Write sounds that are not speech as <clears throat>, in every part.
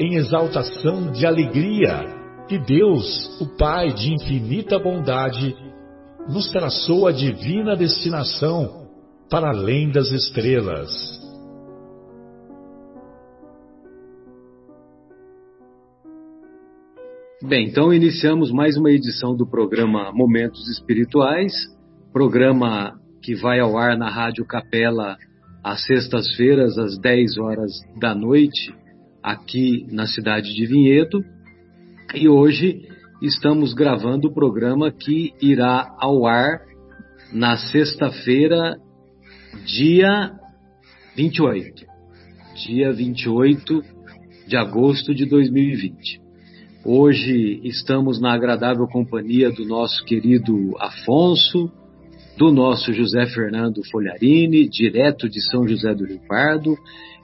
em exaltação de alegria que Deus, o Pai de infinita bondade, nos traçou a divina destinação para além das estrelas. Bem, então iniciamos mais uma edição do programa Momentos Espirituais, programa que vai ao ar na Rádio Capela às sextas-feiras, às 10 horas da noite, aqui na cidade de Vinhedo. E hoje estamos gravando o programa que irá ao ar na sexta-feira, dia 28. Dia 28 de agosto de 2020. Hoje estamos na agradável companhia do nosso querido Afonso, do nosso José Fernando Folharini, direto de São José do Rio Pardo,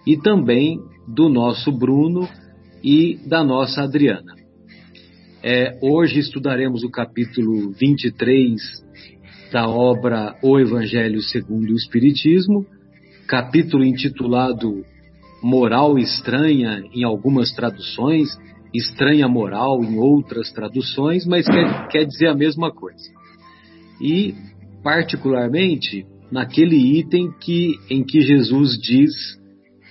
e também do nosso Bruno e da nossa Adriana. É, hoje estudaremos o capítulo 23 da obra O Evangelho segundo o Espiritismo, capítulo intitulado Moral Estranha em algumas traduções, Estranha Moral em outras traduções, mas quer, quer dizer a mesma coisa. E, particularmente, naquele item que, em que Jesus diz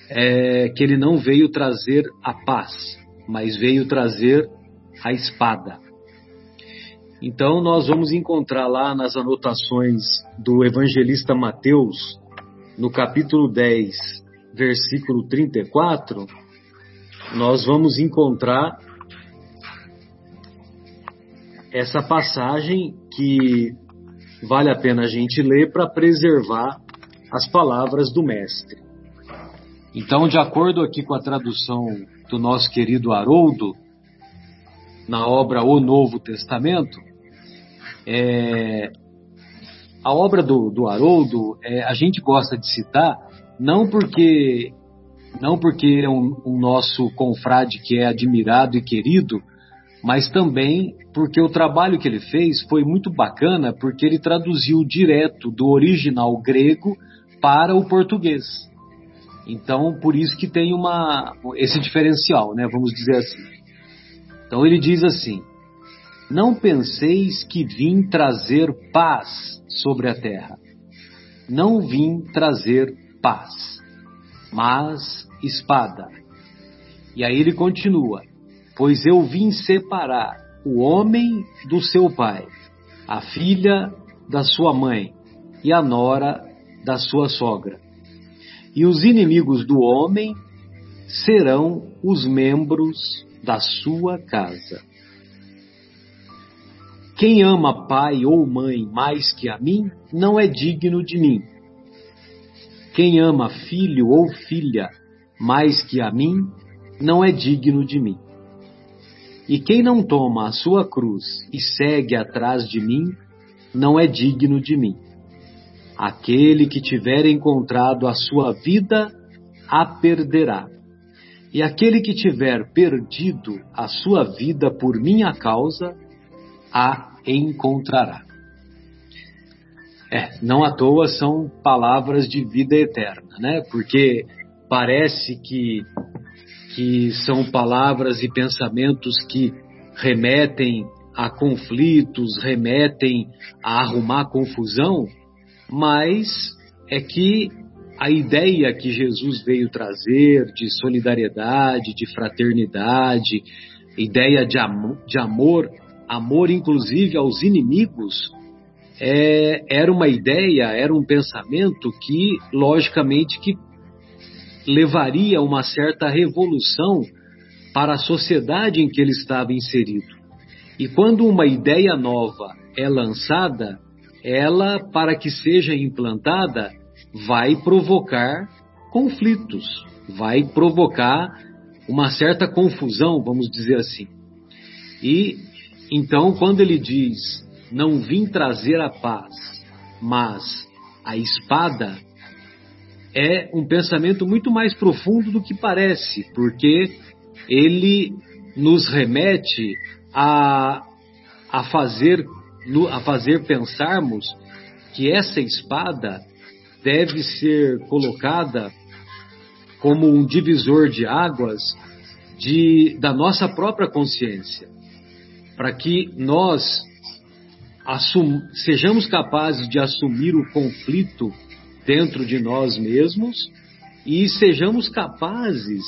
é, que ele não veio trazer a paz, mas veio trazer a espada. Então nós vamos encontrar lá nas anotações do evangelista Mateus, no capítulo 10, versículo 34, nós vamos encontrar essa passagem que vale a pena a gente ler para preservar as palavras do Mestre. Então, de acordo aqui com a tradução do nosso querido Haroldo, na obra O Novo Testamento, é, a obra do, do Haroldo é, a gente gosta de citar não porque não porque é um, um nosso confrade que é admirado e querido, mas também porque o trabalho que ele fez foi muito bacana, porque ele traduziu direto do original grego para o português. Então, por isso que tem uma esse diferencial, né? Vamos dizer assim. Então ele diz assim: Não penseis que vim trazer paz sobre a terra. Não vim trazer paz, mas espada. E aí ele continua: Pois eu vim separar o homem do seu pai, a filha da sua mãe e a nora da sua sogra e os inimigos do homem serão os membros da sua casa. Quem ama pai ou mãe mais que a mim, não é digno de mim. Quem ama filho ou filha mais que a mim, não é digno de mim. E quem não toma a sua cruz e segue atrás de mim, não é digno de mim. Aquele que tiver encontrado a sua vida, a perderá. E aquele que tiver perdido a sua vida por minha causa, a encontrará. É, não à toa são palavras de vida eterna, né? Porque parece que, que são palavras e pensamentos que remetem a conflitos, remetem a arrumar confusão, mas é que a ideia que Jesus veio trazer de solidariedade, de fraternidade, ideia de, am de amor, amor inclusive aos inimigos, é, era uma ideia, era um pensamento que, logicamente, que levaria uma certa revolução para a sociedade em que ele estava inserido. E quando uma ideia nova é lançada, ela, para que seja implantada, vai provocar conflitos, vai provocar uma certa confusão, vamos dizer assim. E então, quando ele diz: Não vim trazer a paz, mas a espada, é um pensamento muito mais profundo do que parece, porque ele nos remete a, a, fazer, a fazer pensarmos que essa espada deve ser colocada como um divisor de águas de, da nossa própria consciência, para que nós assum, sejamos capazes de assumir o conflito dentro de nós mesmos e sejamos capazes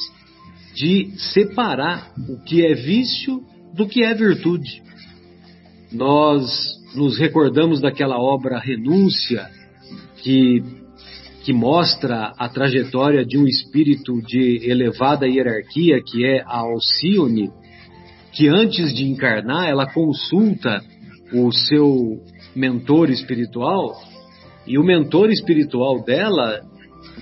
de separar o que é vício do que é virtude. Nós nos recordamos daquela obra Renúncia, que, que mostra a trajetória de um espírito de elevada hierarquia, que é a Alcione, que antes de encarnar, ela consulta o seu mentor espiritual e o mentor espiritual dela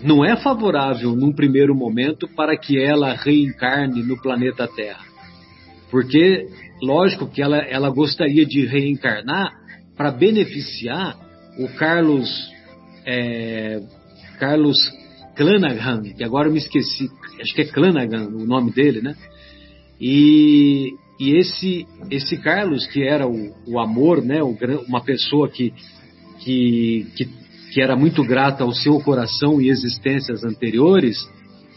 não é favorável num primeiro momento para que ela reencarne no planeta Terra. Porque, lógico que ela, ela gostaria de reencarnar para beneficiar o Carlos, é, Carlos Clanagan, que agora eu me esqueci, acho que é Clanagan o nome dele, né? E, e esse, esse Carlos, que era o, o amor, né? O, uma pessoa que que, que, que era muito grata ao seu coração e existências anteriores,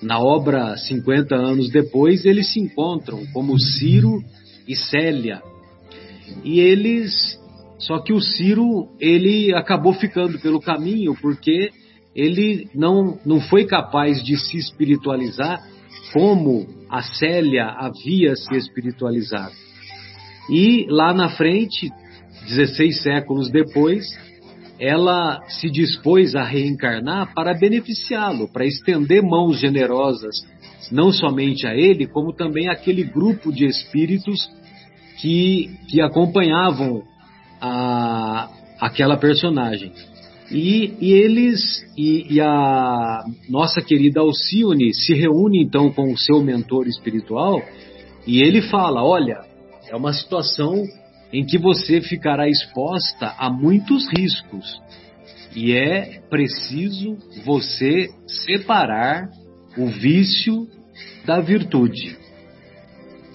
na obra 50 anos depois, eles se encontram como Ciro e Célia. E eles. Só que o Ciro, ele acabou ficando pelo caminho porque ele não, não foi capaz de se espiritualizar como a Célia havia se espiritualizado. E lá na frente, 16 séculos depois, ela se dispôs a reencarnar para beneficiá-lo, para estender mãos generosas, não somente a ele, como também aquele grupo de espíritos que, que acompanhavam a, aquela personagem. E, e eles e, e, a nossa querida Alcione se reúne então com o seu mentor espiritual e ele fala: Olha, é uma situação em que você ficará exposta a muitos riscos. E é preciso você separar o vício da virtude.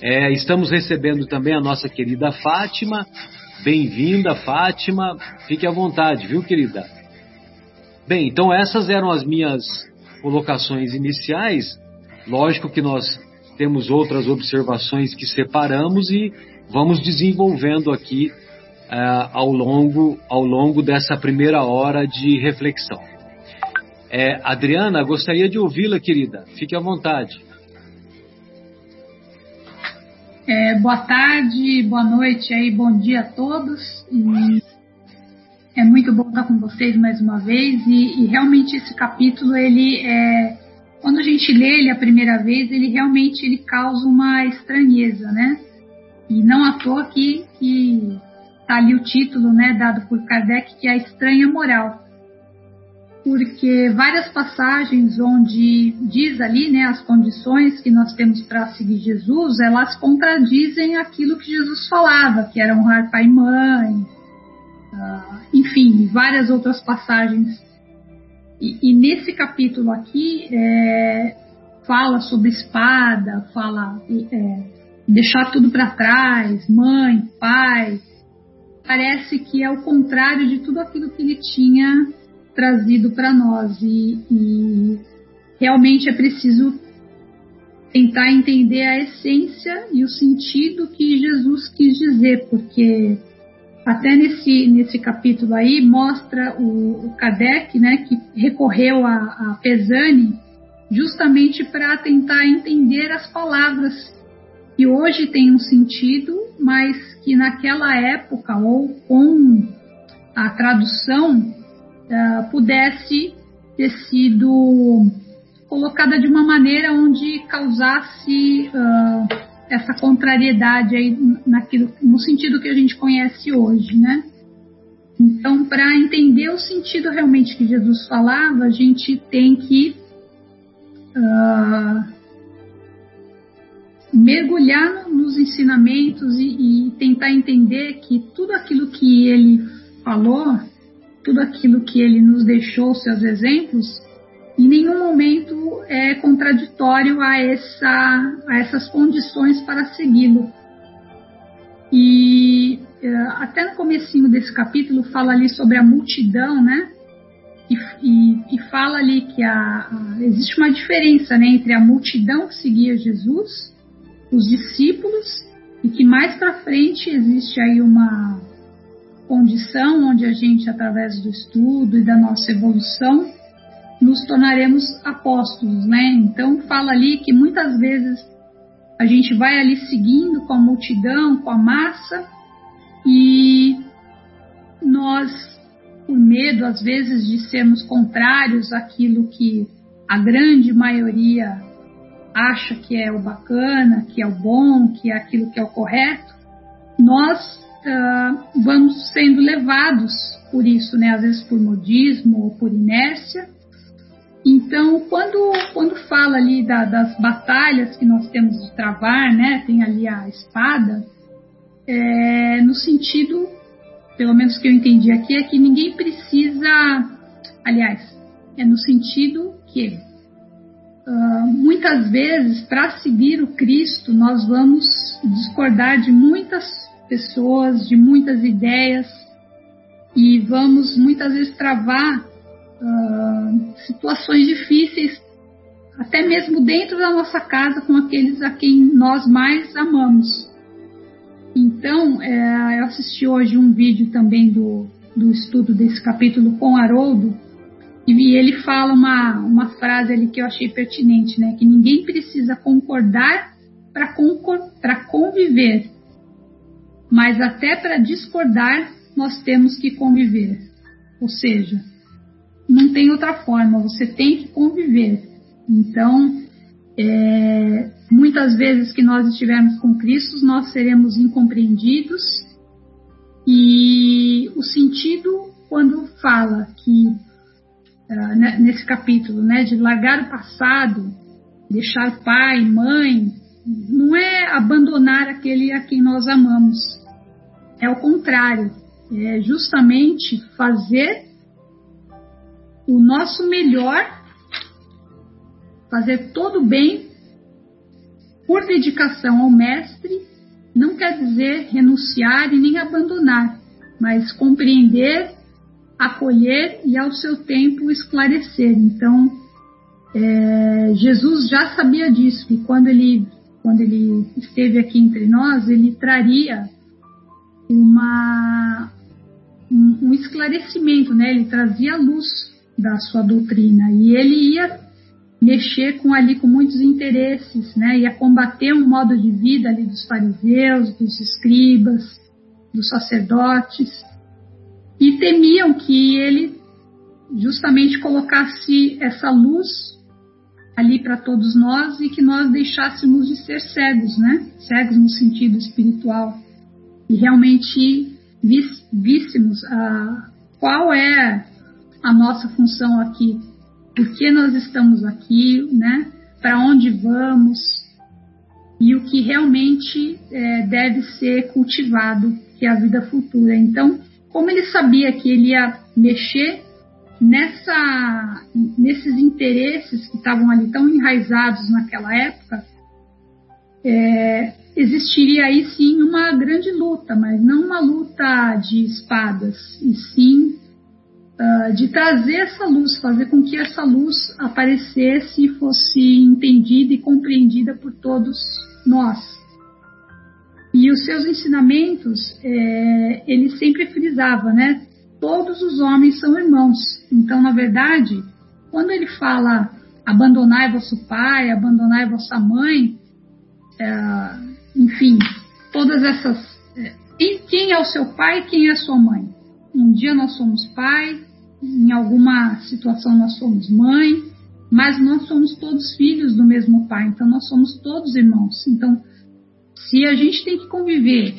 É, estamos recebendo também a nossa querida Fátima. Bem-vinda, Fátima. Fique à vontade, viu, querida? Bem, então essas eram as minhas colocações iniciais. Lógico que nós temos outras observações que separamos e vamos desenvolvendo aqui uh, ao, longo, ao longo dessa primeira hora de reflexão. É, Adriana, gostaria de ouvi-la, querida. Fique à vontade. É, boa tarde, boa noite aí, bom dia a todos. E é muito bom estar com vocês mais uma vez. E, e realmente esse capítulo, ele é, quando a gente lê ele a primeira vez, ele realmente ele causa uma estranheza, né? E não à toa que, que tá ali o título né, dado por Kardec, que é a estranha moral. Porque várias passagens onde diz ali né, as condições que nós temos para seguir Jesus, elas contradizem aquilo que Jesus falava, que era honrar pai e mãe, uh, enfim, várias outras passagens. E, e nesse capítulo aqui, é, fala sobre espada, fala é, deixar tudo para trás, mãe, pai. Parece que é o contrário de tudo aquilo que ele tinha trazido para nós e, e realmente é preciso tentar entender a essência e o sentido que Jesus quis dizer, porque até nesse, nesse capítulo aí mostra o, o Kardec, né, que recorreu a, a Pesani justamente para tentar entender as palavras que hoje tem um sentido, mas que naquela época ou com a tradução uh, pudesse ter sido colocada de uma maneira onde causasse uh, essa contrariedade aí naquilo, no sentido que a gente conhece hoje, né? Então, para entender o sentido realmente que Jesus falava, a gente tem que uh, mergulhar nos ensinamentos e, e tentar entender que tudo aquilo que ele falou, tudo aquilo que ele nos deixou, seus exemplos, em nenhum momento é contraditório a, essa, a essas condições para segui-lo. E é, até no comecinho desse capítulo fala ali sobre a multidão, né? E, e, e fala ali que a, a, existe uma diferença né, entre a multidão que seguia Jesus, os discípulos, e que mais para frente existe aí uma condição onde a gente, através do estudo e da nossa evolução, nos tornaremos apóstolos, né? Então fala ali que muitas vezes a gente vai ali seguindo com a multidão, com a massa, e nós, por medo às vezes de sermos contrários àquilo que a grande maioria acha que é o bacana, que é o bom, que é aquilo que é o correto, nós uh, vamos sendo levados por isso, né? Às vezes por modismo ou por inércia, então, quando, quando fala ali da, das batalhas que nós temos de travar, né, tem ali a espada, é, no sentido, pelo menos que eu entendi aqui, é que ninguém precisa, aliás, é no sentido que uh, muitas vezes, para seguir o Cristo, nós vamos discordar de muitas pessoas, de muitas ideias, e vamos muitas vezes travar uh, situações difíceis, até mesmo dentro da nossa casa, com aqueles a quem nós mais amamos. Então, é, eu assisti hoje um vídeo também do, do estudo desse capítulo com Haroldo, e ele fala uma, uma frase ali que eu achei pertinente, né? Que ninguém precisa concordar para conviver, mas até para discordar nós temos que conviver. Ou seja, não tem outra forma, você tem que conviver. Então, é, muitas vezes que nós estivermos com Cristo, nós seremos incompreendidos, e o sentido, quando fala que, uh, nesse capítulo, né, de largar o passado, deixar pai, mãe, não é abandonar aquele a quem nós amamos, é o contrário, é justamente fazer o nosso melhor, fazer todo o bem por dedicação ao Mestre, não quer dizer renunciar e nem abandonar, mas compreender, acolher e ao seu tempo esclarecer. Então, é, Jesus já sabia disso, que quando ele, quando ele esteve aqui entre nós, ele traria uma, um, um esclarecimento, né? ele trazia luz da sua doutrina. E ele ia mexer com ali com muitos interesses, né? Ia combater um modo de vida ali dos fariseus, dos escribas, dos sacerdotes e temiam que ele justamente colocasse essa luz ali para todos nós e que nós deixássemos de ser cegos, né? Cegos no sentido espiritual e realmente víssemos a qual é a nossa função aqui, por que nós estamos aqui, né? Para onde vamos e o que realmente é, deve ser cultivado, que é a vida futura. Então, como ele sabia que ele ia mexer nessa, nesses interesses que estavam ali tão enraizados naquela época, é, existiria aí sim uma grande luta, mas não uma luta de espadas, e sim uh, de trazer essa luz, fazer com que essa luz aparecesse e fosse entendida e compreendida por todos nós. E os seus ensinamentos, é, ele sempre frisava, né? Todos os homens são irmãos. Então, na verdade, quando ele fala abandonai vosso pai, abandonai vossa mãe, é, enfim, todas essas é, quem, é o seu pai e quem é a sua mãe. Um dia nós somos pai, em alguma situação nós somos mãe, mas nós somos todos filhos do mesmo pai, então nós somos todos irmãos. Então, se a gente tem que conviver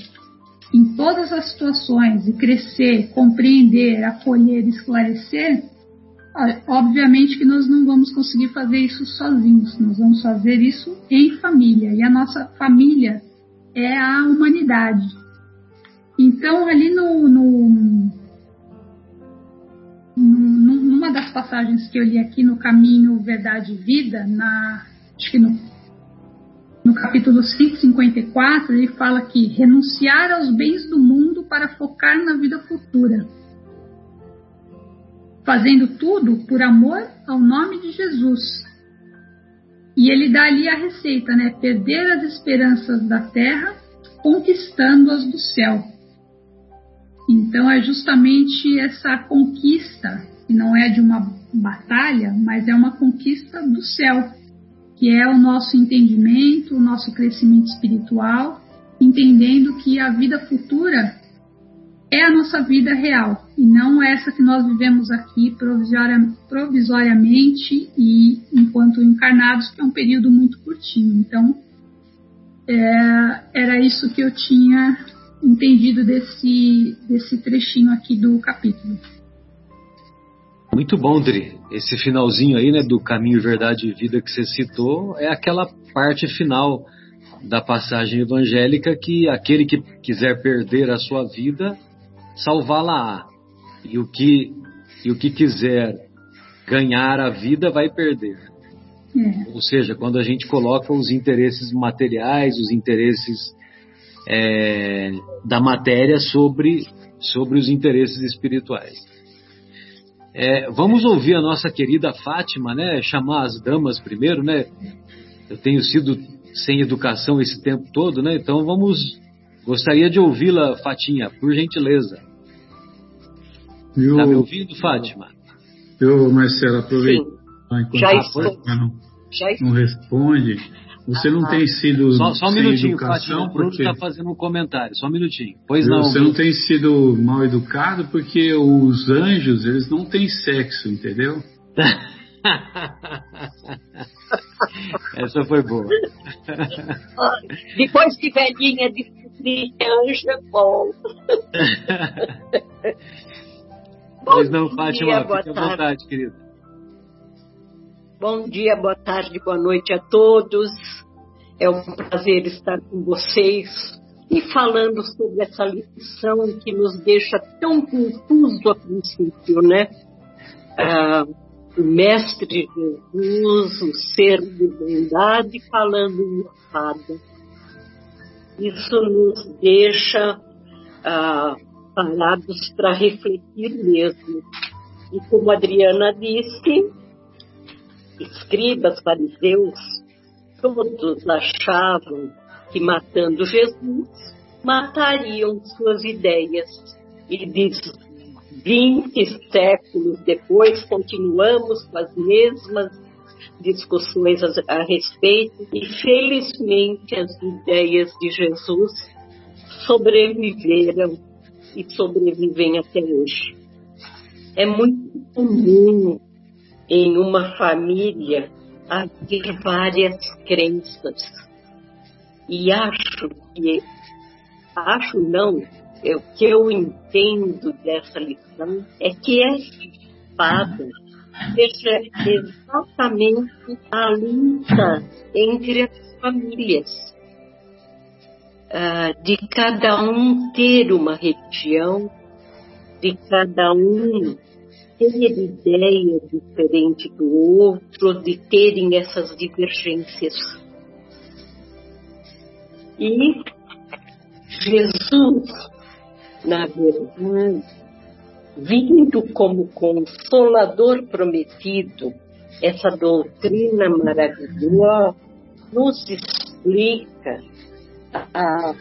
em todas as situações e crescer, compreender, acolher, esclarecer, obviamente que nós não vamos conseguir fazer isso sozinhos, nós vamos fazer isso em família, e a nossa família é a humanidade. Então, ali no, no, no, numa das passagens que eu li aqui no Caminho, Verdade e Vida, na, acho que no, no capítulo 554, ele fala que renunciar aos bens do mundo para focar na vida futura fazendo tudo por amor ao nome de Jesus. E ele dá ali a receita, né? Perder as esperanças da terra, conquistando-as do céu. Então é justamente essa conquista, que não é de uma batalha, mas é uma conquista do céu, que é o nosso entendimento, o nosso crescimento espiritual, entendendo que a vida futura é a nossa vida real e não essa que nós vivemos aqui provisoriamente e enquanto encarnados, que é um período muito curtinho. Então, é, era isso que eu tinha entendido desse, desse trechinho aqui do capítulo. Muito bom, Dri. Esse finalzinho aí, né, do caminho, verdade e vida que você citou, é aquela parte final da passagem evangélica que aquele que quiser perder a sua vida salvá-la-á. E o que e o que quiser ganhar a vida vai perder. É. Ou seja, quando a gente coloca os interesses materiais, os interesses é, da matéria sobre, sobre os interesses espirituais. É, vamos ouvir a nossa querida Fátima, né? Chamar as damas primeiro, né? Eu tenho sido sem educação esse tempo todo, né? Então vamos Gostaria de ouvi-la, Fatinha, por gentileza. Está me ouvindo, Fátima? Eu, Marcelo, aproveito enquanto Já a Fátima não, não responde. Você não ah, tem sido só, só um minutinho, educação Fátima, o Bruno está fazendo um comentário, só um minutinho. Pois não. Você não tem sido mal educado porque os anjos, eles não têm sexo, entendeu? <laughs> Essa foi boa. <laughs> Depois de velhinha, de, de anjo é bom. <laughs> Pois não, Fátima, dia, fique à vontade, querida. Bom dia, boa tarde, boa noite a todos. É um prazer estar com vocês e falando sobre essa lição que nos deixa tão confuso a princípio, né? Ah, o Mestre Jesus, o ser de bondade, falando em espada. Isso nos deixa ah, parados para refletir mesmo. E como a Adriana disse, escribas, fariseus, todos achavam que matando Jesus, matariam suas ideias. E diz 20 séculos depois, continuamos com as mesmas discussões a, a respeito e, felizmente, as ideias de Jesus sobreviveram e sobrevivem até hoje. É muito comum em uma família haver várias crenças. E acho que, acho não, o que eu entendo dessa lição é que essa espada seja exatamente a luta entre as famílias. Uh, de cada um ter uma religião, de cada um ter ideia diferente do outro, de terem essas divergências. E Jesus na verdade, vindo como consolador prometido, essa doutrina maravilhosa nos explica ah,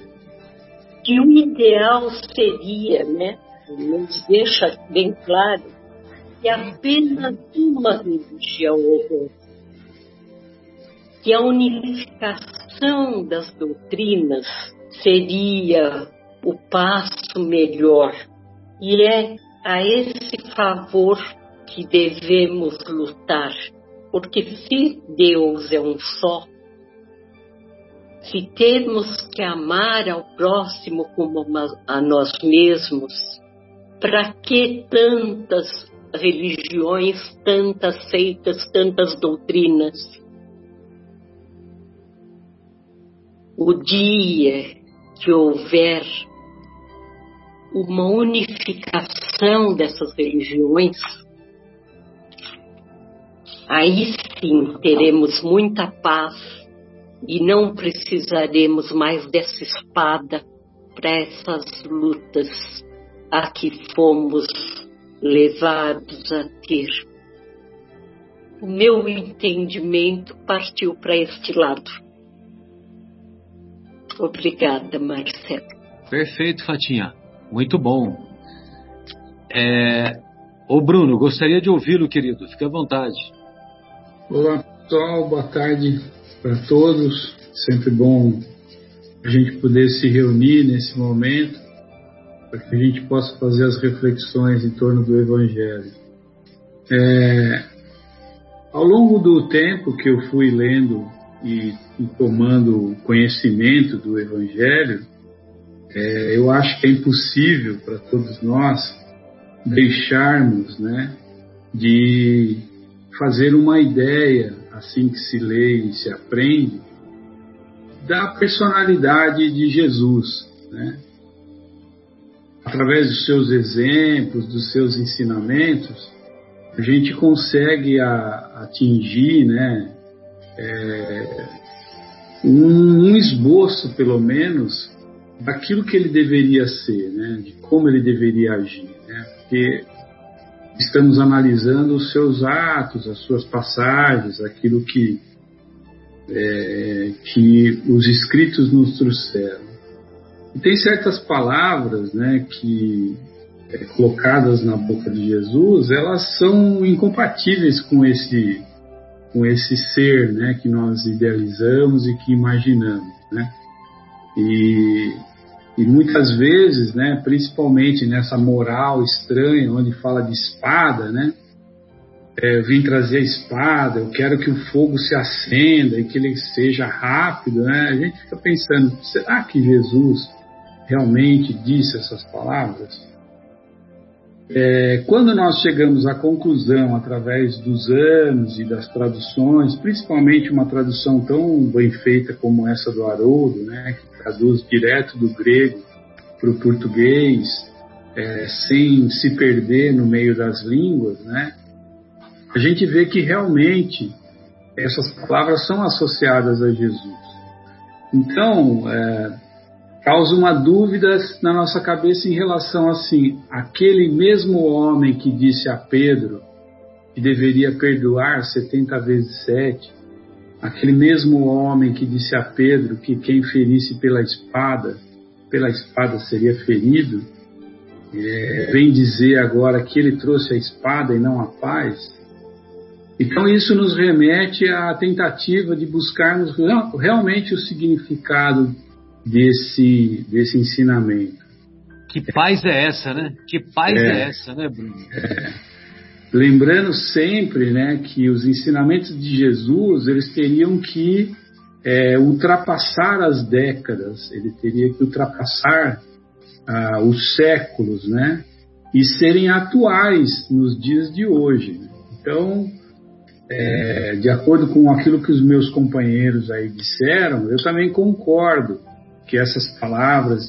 que o ideal seria, né, nos deixa bem claro, que apenas uma religião houvesse, que a unificação das doutrinas seria o passo melhor. E é a esse favor que devemos lutar, porque se Deus é um só, se temos que amar ao próximo como a nós mesmos, para que tantas religiões, tantas seitas, tantas doutrinas? O dia que houver uma unificação dessas religiões, aí sim teremos muita paz e não precisaremos mais dessa espada para essas lutas a que fomos levados a ter. O meu entendimento partiu para este lado. Obrigada, Marcelo. Perfeito, Fatinha. Muito bom. É... Ô Bruno, gostaria de ouvi-lo, querido. Fique à vontade. Olá, pessoal. Boa tarde para todos. Sempre bom a gente poder se reunir nesse momento para que a gente possa fazer as reflexões em torno do Evangelho. É... Ao longo do tempo que eu fui lendo e, e tomando conhecimento do Evangelho, é, eu acho que é impossível para todos nós deixarmos né, de fazer uma ideia, assim que se lê e se aprende, da personalidade de Jesus. Né? Através dos seus exemplos, dos seus ensinamentos, a gente consegue a, atingir né, é, um, um esboço, pelo menos, daquilo que ele deveria ser, né? de como ele deveria agir. Né? Porque estamos analisando os seus atos, as suas passagens, aquilo que, é, que os escritos nos trouxeram. E tem certas palavras né, que, é, colocadas na boca de Jesus, elas são incompatíveis com esse, com esse ser né, que nós idealizamos e que imaginamos. Né? E e muitas vezes, né, principalmente nessa moral estranha, onde fala de espada, né, é, vim trazer a espada, eu quero que o fogo se acenda e que ele seja rápido, né? A gente fica pensando, será que Jesus realmente disse essas palavras? É, quando nós chegamos à conclusão, através dos anos e das traduções, principalmente uma tradução tão bem feita como essa do Haroldo, né, que traduz direto do grego para o português, é, sem se perder no meio das línguas, né, a gente vê que realmente essas palavras são associadas a Jesus. Então, é, causa uma dúvida na nossa cabeça em relação assim, aquele mesmo homem que disse a Pedro que deveria perdoar 70 vezes 7, aquele mesmo homem que disse a Pedro que quem ferisse pela espada, pela espada seria ferido, é, vem dizer agora que ele trouxe a espada e não a paz. Então isso nos remete à tentativa de buscarmos realmente o significado desse, desse ensinamento. Que paz é essa, né? Que paz é, é essa, né, Bruno? É. Lembrando sempre, né, que os ensinamentos de Jesus eles teriam que é, ultrapassar as décadas, ele teria que ultrapassar ah, os séculos, né, e serem atuais nos dias de hoje. Então, é, de acordo com aquilo que os meus companheiros aí disseram, eu também concordo que essas palavras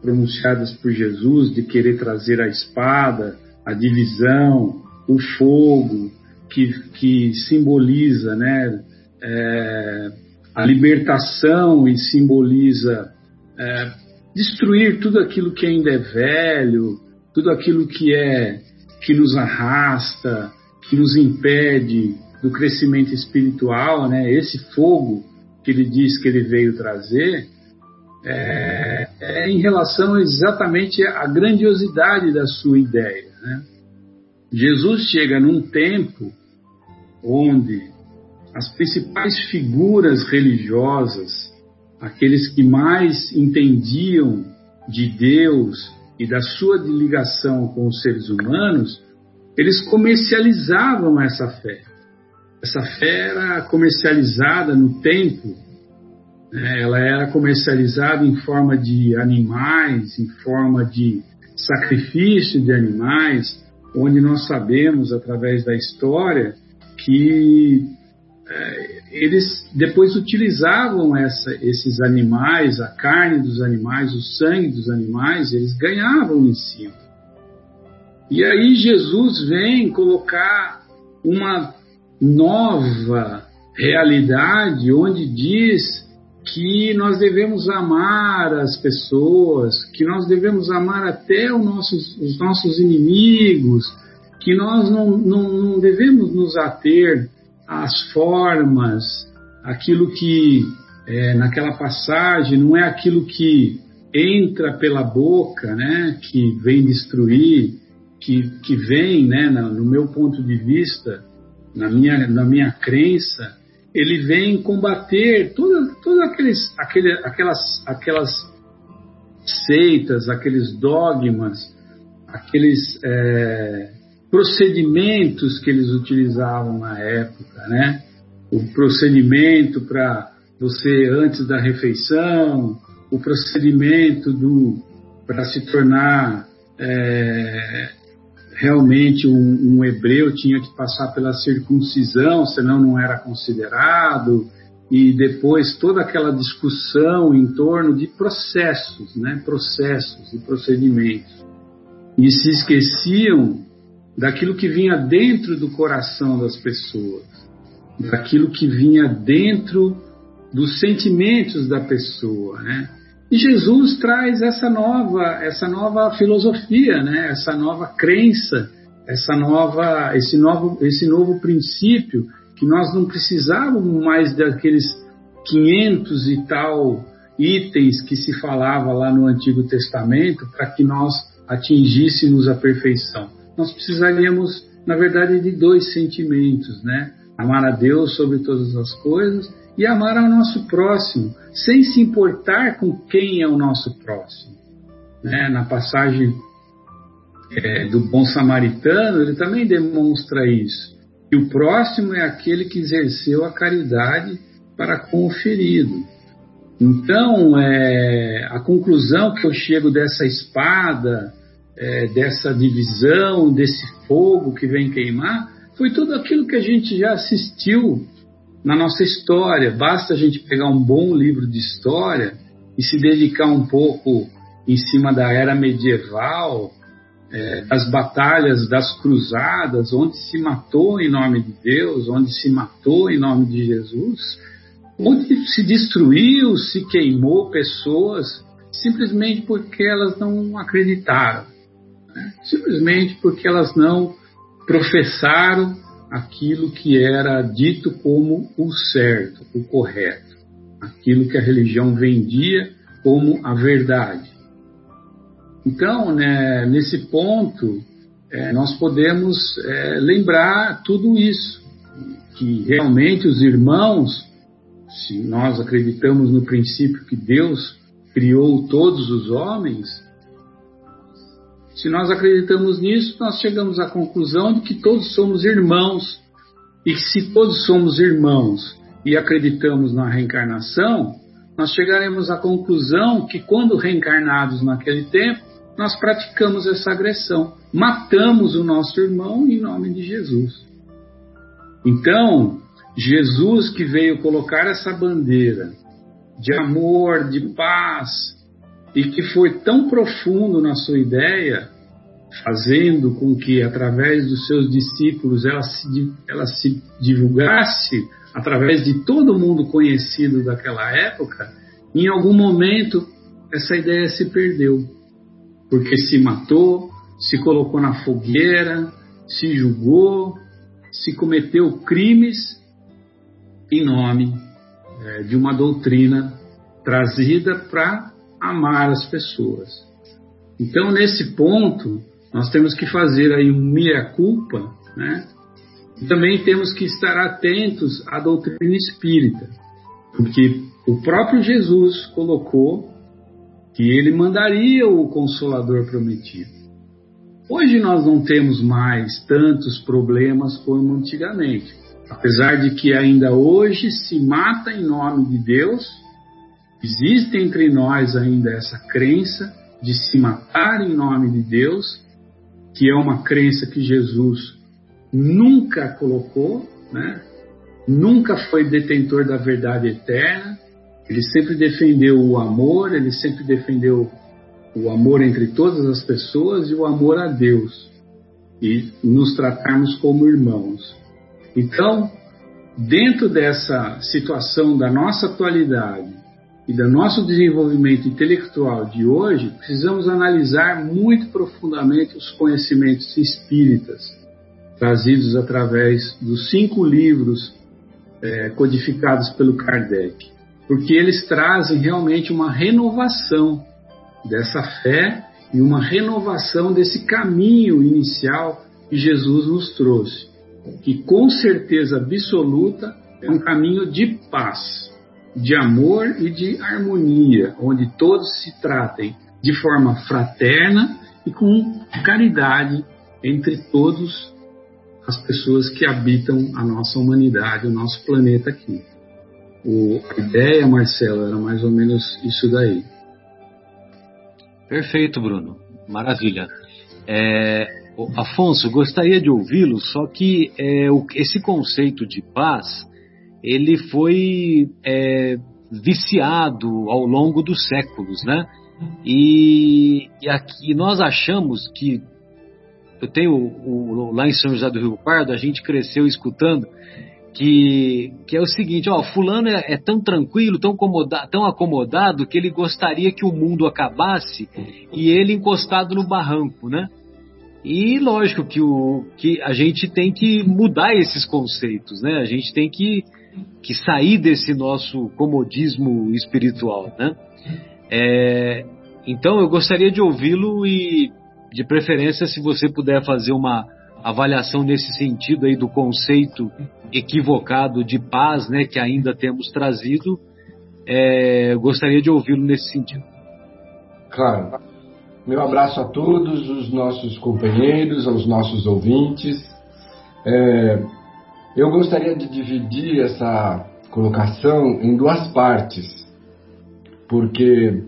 pronunciadas por Jesus de querer trazer a espada, a divisão, o fogo, que, que simboliza né, é, a libertação e simboliza é, destruir tudo aquilo que ainda é velho, tudo aquilo que é que nos arrasta, que nos impede do crescimento espiritual, né? Esse fogo que ele diz que ele veio trazer, é, é em relação exatamente à grandiosidade da sua ideia. Né? Jesus chega num tempo onde as principais figuras religiosas, aqueles que mais entendiam de Deus e da sua ligação com os seres humanos, eles comercializavam essa fé. Essa fé era comercializada no tempo? Ela era comercializada em forma de animais, em forma de sacrifício de animais, onde nós sabemos através da história que é, eles depois utilizavam essa, esses animais, a carne dos animais, o sangue dos animais, eles ganhavam em cima. E aí Jesus vem colocar uma nova realidade onde diz que nós devemos amar as pessoas, que nós devemos amar até os nossos, os nossos inimigos, que nós não, não, não devemos nos ater às formas, aquilo que é, naquela passagem não é aquilo que entra pela boca, né, que vem destruir, que, que vem, né, no meu ponto de vista, na minha, na minha crença, ele vem combater todas toda aqueles, aquele, aquelas, aquelas seitas, aqueles dogmas, aqueles é, procedimentos que eles utilizavam na época, né? O procedimento para você antes da refeição, o procedimento do para se tornar é, realmente um, um, hebreu tinha que passar pela circuncisão, senão não era considerado, e depois toda aquela discussão em torno de processos, né, processos e procedimentos. E se esqueciam daquilo que vinha dentro do coração das pessoas, daquilo que vinha dentro dos sentimentos da pessoa, né? E Jesus traz essa nova, essa nova filosofia, né? Essa nova crença, essa nova, esse novo, esse novo princípio que nós não precisávamos mais daqueles 500 e tal itens que se falava lá no Antigo Testamento para que nós atingíssemos a perfeição nós precisaríamos, na verdade, de dois sentimentos, né? Amar a Deus sobre todas as coisas e amar ao nosso próximo, sem se importar com quem é o nosso próximo. Né? Na passagem é, do bom samaritano, ele também demonstra isso. E o próximo é aquele que exerceu a caridade para com o ferido. Então, é, a conclusão que eu chego dessa espada é, dessa divisão, desse fogo que vem queimar, foi tudo aquilo que a gente já assistiu na nossa história. Basta a gente pegar um bom livro de história e se dedicar um pouco em cima da era medieval, é, das batalhas das cruzadas, onde se matou em nome de Deus, onde se matou em nome de Jesus, onde se destruiu, se queimou pessoas simplesmente porque elas não acreditaram né? simplesmente porque elas não professaram aquilo que era dito como o certo, o correto, aquilo que a religião vendia como a verdade. Então, né, nesse ponto, é, nós podemos é, lembrar tudo isso, que realmente os irmãos, se nós acreditamos no princípio que Deus criou todos os homens, se nós acreditamos nisso, nós chegamos à conclusão de que todos somos irmãos. E que se todos somos irmãos e acreditamos na reencarnação, nós chegaremos à conclusão que quando reencarnados naquele tempo, nós praticamos essa agressão, matamos o nosso irmão em nome de Jesus. Então, Jesus que veio colocar essa bandeira de amor, de paz, e que foi tão profundo na sua ideia, fazendo com que através dos seus discípulos ela se, ela se divulgasse através de todo mundo conhecido daquela época, em algum momento essa ideia se perdeu, porque se matou, se colocou na fogueira, se julgou, se cometeu crimes em nome é, de uma doutrina trazida para amar as pessoas. Então, nesse ponto, nós temos que fazer aí um meia-culpa, né? E também temos que estar atentos à doutrina espírita, porque o próprio Jesus colocou que ele mandaria o consolador prometido. Hoje nós não temos mais tantos problemas como antigamente. Apesar de que ainda hoje se mata em nome de Deus, existe entre nós ainda essa crença de se matar em nome de Deus, que é uma crença que Jesus nunca colocou, né? nunca foi detentor da verdade eterna, ele sempre defendeu o amor, ele sempre defendeu o amor entre todas as pessoas e o amor a Deus, e nos tratarmos como irmãos. Então, dentro dessa situação da nossa atualidade e do nosso desenvolvimento intelectual de hoje, precisamos analisar muito profundamente os conhecimentos espíritas trazidos através dos cinco livros é, codificados pelo Kardec, porque eles trazem realmente uma renovação dessa fé e uma renovação desse caminho inicial que Jesus nos trouxe, que com certeza absoluta é um caminho de paz, de amor e de harmonia, onde todos se tratem de forma fraterna e com caridade entre todos as pessoas que habitam a nossa humanidade, o nosso planeta aqui. O, a ideia, Marcelo, era mais ou menos isso daí. Perfeito, Bruno. Maravilha. É, Afonso, gostaria de ouvi-lo, só que é, o, esse conceito de paz, ele foi é, viciado ao longo dos séculos, né? E, e aqui nós achamos que eu tenho o, o, lá em São José do Rio Pardo, a gente cresceu escutando que, que é o seguinte, ó, fulano é, é tão tranquilo, tão, acomoda, tão acomodado que ele gostaria que o mundo acabasse e ele encostado no barranco, né? E lógico que, o, que a gente tem que mudar esses conceitos, né? A gente tem que, que sair desse nosso comodismo espiritual, né? É, então eu gostaria de ouvi-lo e de preferência, se você puder fazer uma avaliação nesse sentido aí do conceito equivocado de paz, né, que ainda temos trazido, é, gostaria de ouvi-lo nesse sentido. Claro. Meu abraço a todos os nossos companheiros, aos nossos ouvintes. É, eu gostaria de dividir essa colocação em duas partes, porque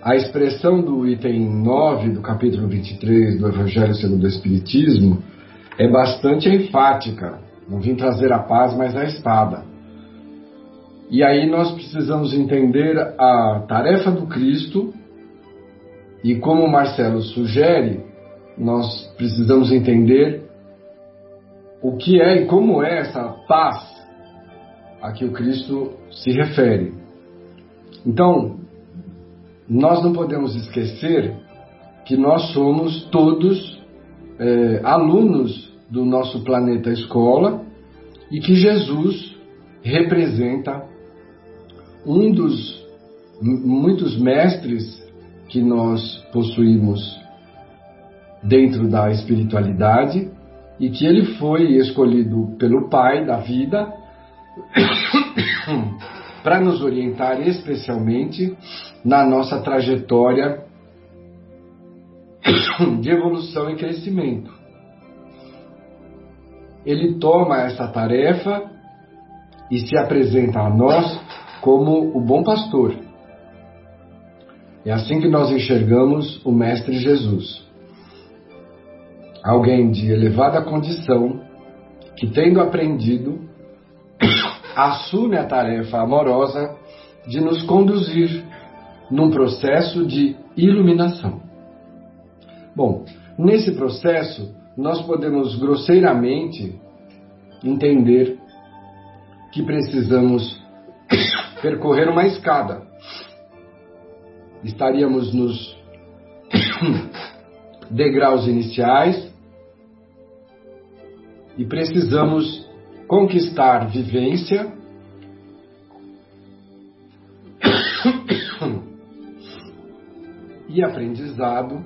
a expressão do item 9 do capítulo 23 do Evangelho segundo o Espiritismo é bastante enfática. Não vim trazer a paz, mas a espada. E aí nós precisamos entender a tarefa do Cristo e como Marcelo sugere, nós precisamos entender o que é e como é essa paz a que o Cristo se refere. Então, nós não podemos esquecer que nós somos todos é, alunos do nosso planeta escola e que Jesus representa um dos muitos mestres que nós possuímos dentro da espiritualidade e que ele foi escolhido pelo Pai da vida <coughs> para nos orientar especialmente na nossa trajetória <coughs> de evolução e crescimento. Ele toma essa tarefa e se apresenta a nós como o bom pastor. É assim que nós enxergamos o Mestre Jesus. Alguém de elevada condição que, tendo aprendido, <coughs> assume a tarefa amorosa de nos conduzir num processo de iluminação. Bom, nesse processo, nós podemos grosseiramente entender que precisamos <coughs> percorrer uma escada. Estaríamos nos <coughs> degraus iniciais e precisamos conquistar vivência <coughs> e aprendizado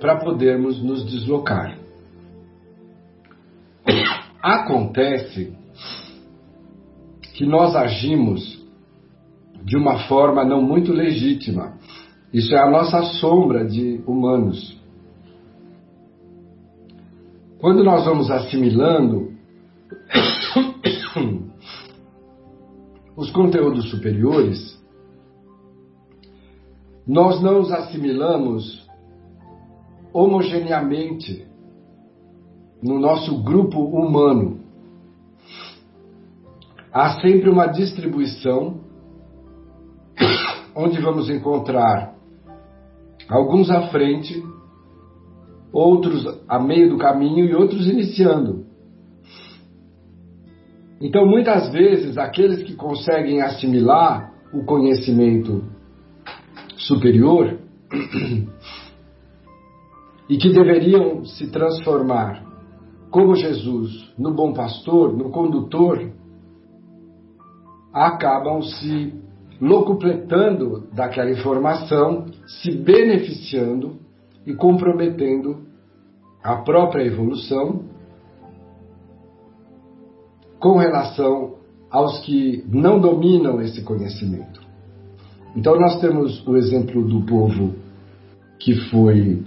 para podermos nos deslocar. Acontece que nós agimos de uma forma não muito legítima. Isso é a nossa sombra de humanos. Quando nós vamos assimilando os conteúdos superiores, nós não os assimilamos homogeneamente no nosso grupo humano. Há sempre uma distribuição onde vamos encontrar alguns à frente, outros a meio do caminho e outros iniciando. Então, muitas vezes, aqueles que conseguem assimilar o conhecimento superior <coughs> e que deveriam se transformar como Jesus no bom pastor, no condutor, acabam se locupletando daquela informação, se beneficiando e comprometendo a própria evolução com relação aos que não dominam esse conhecimento. Então, nós temos o exemplo do povo que foi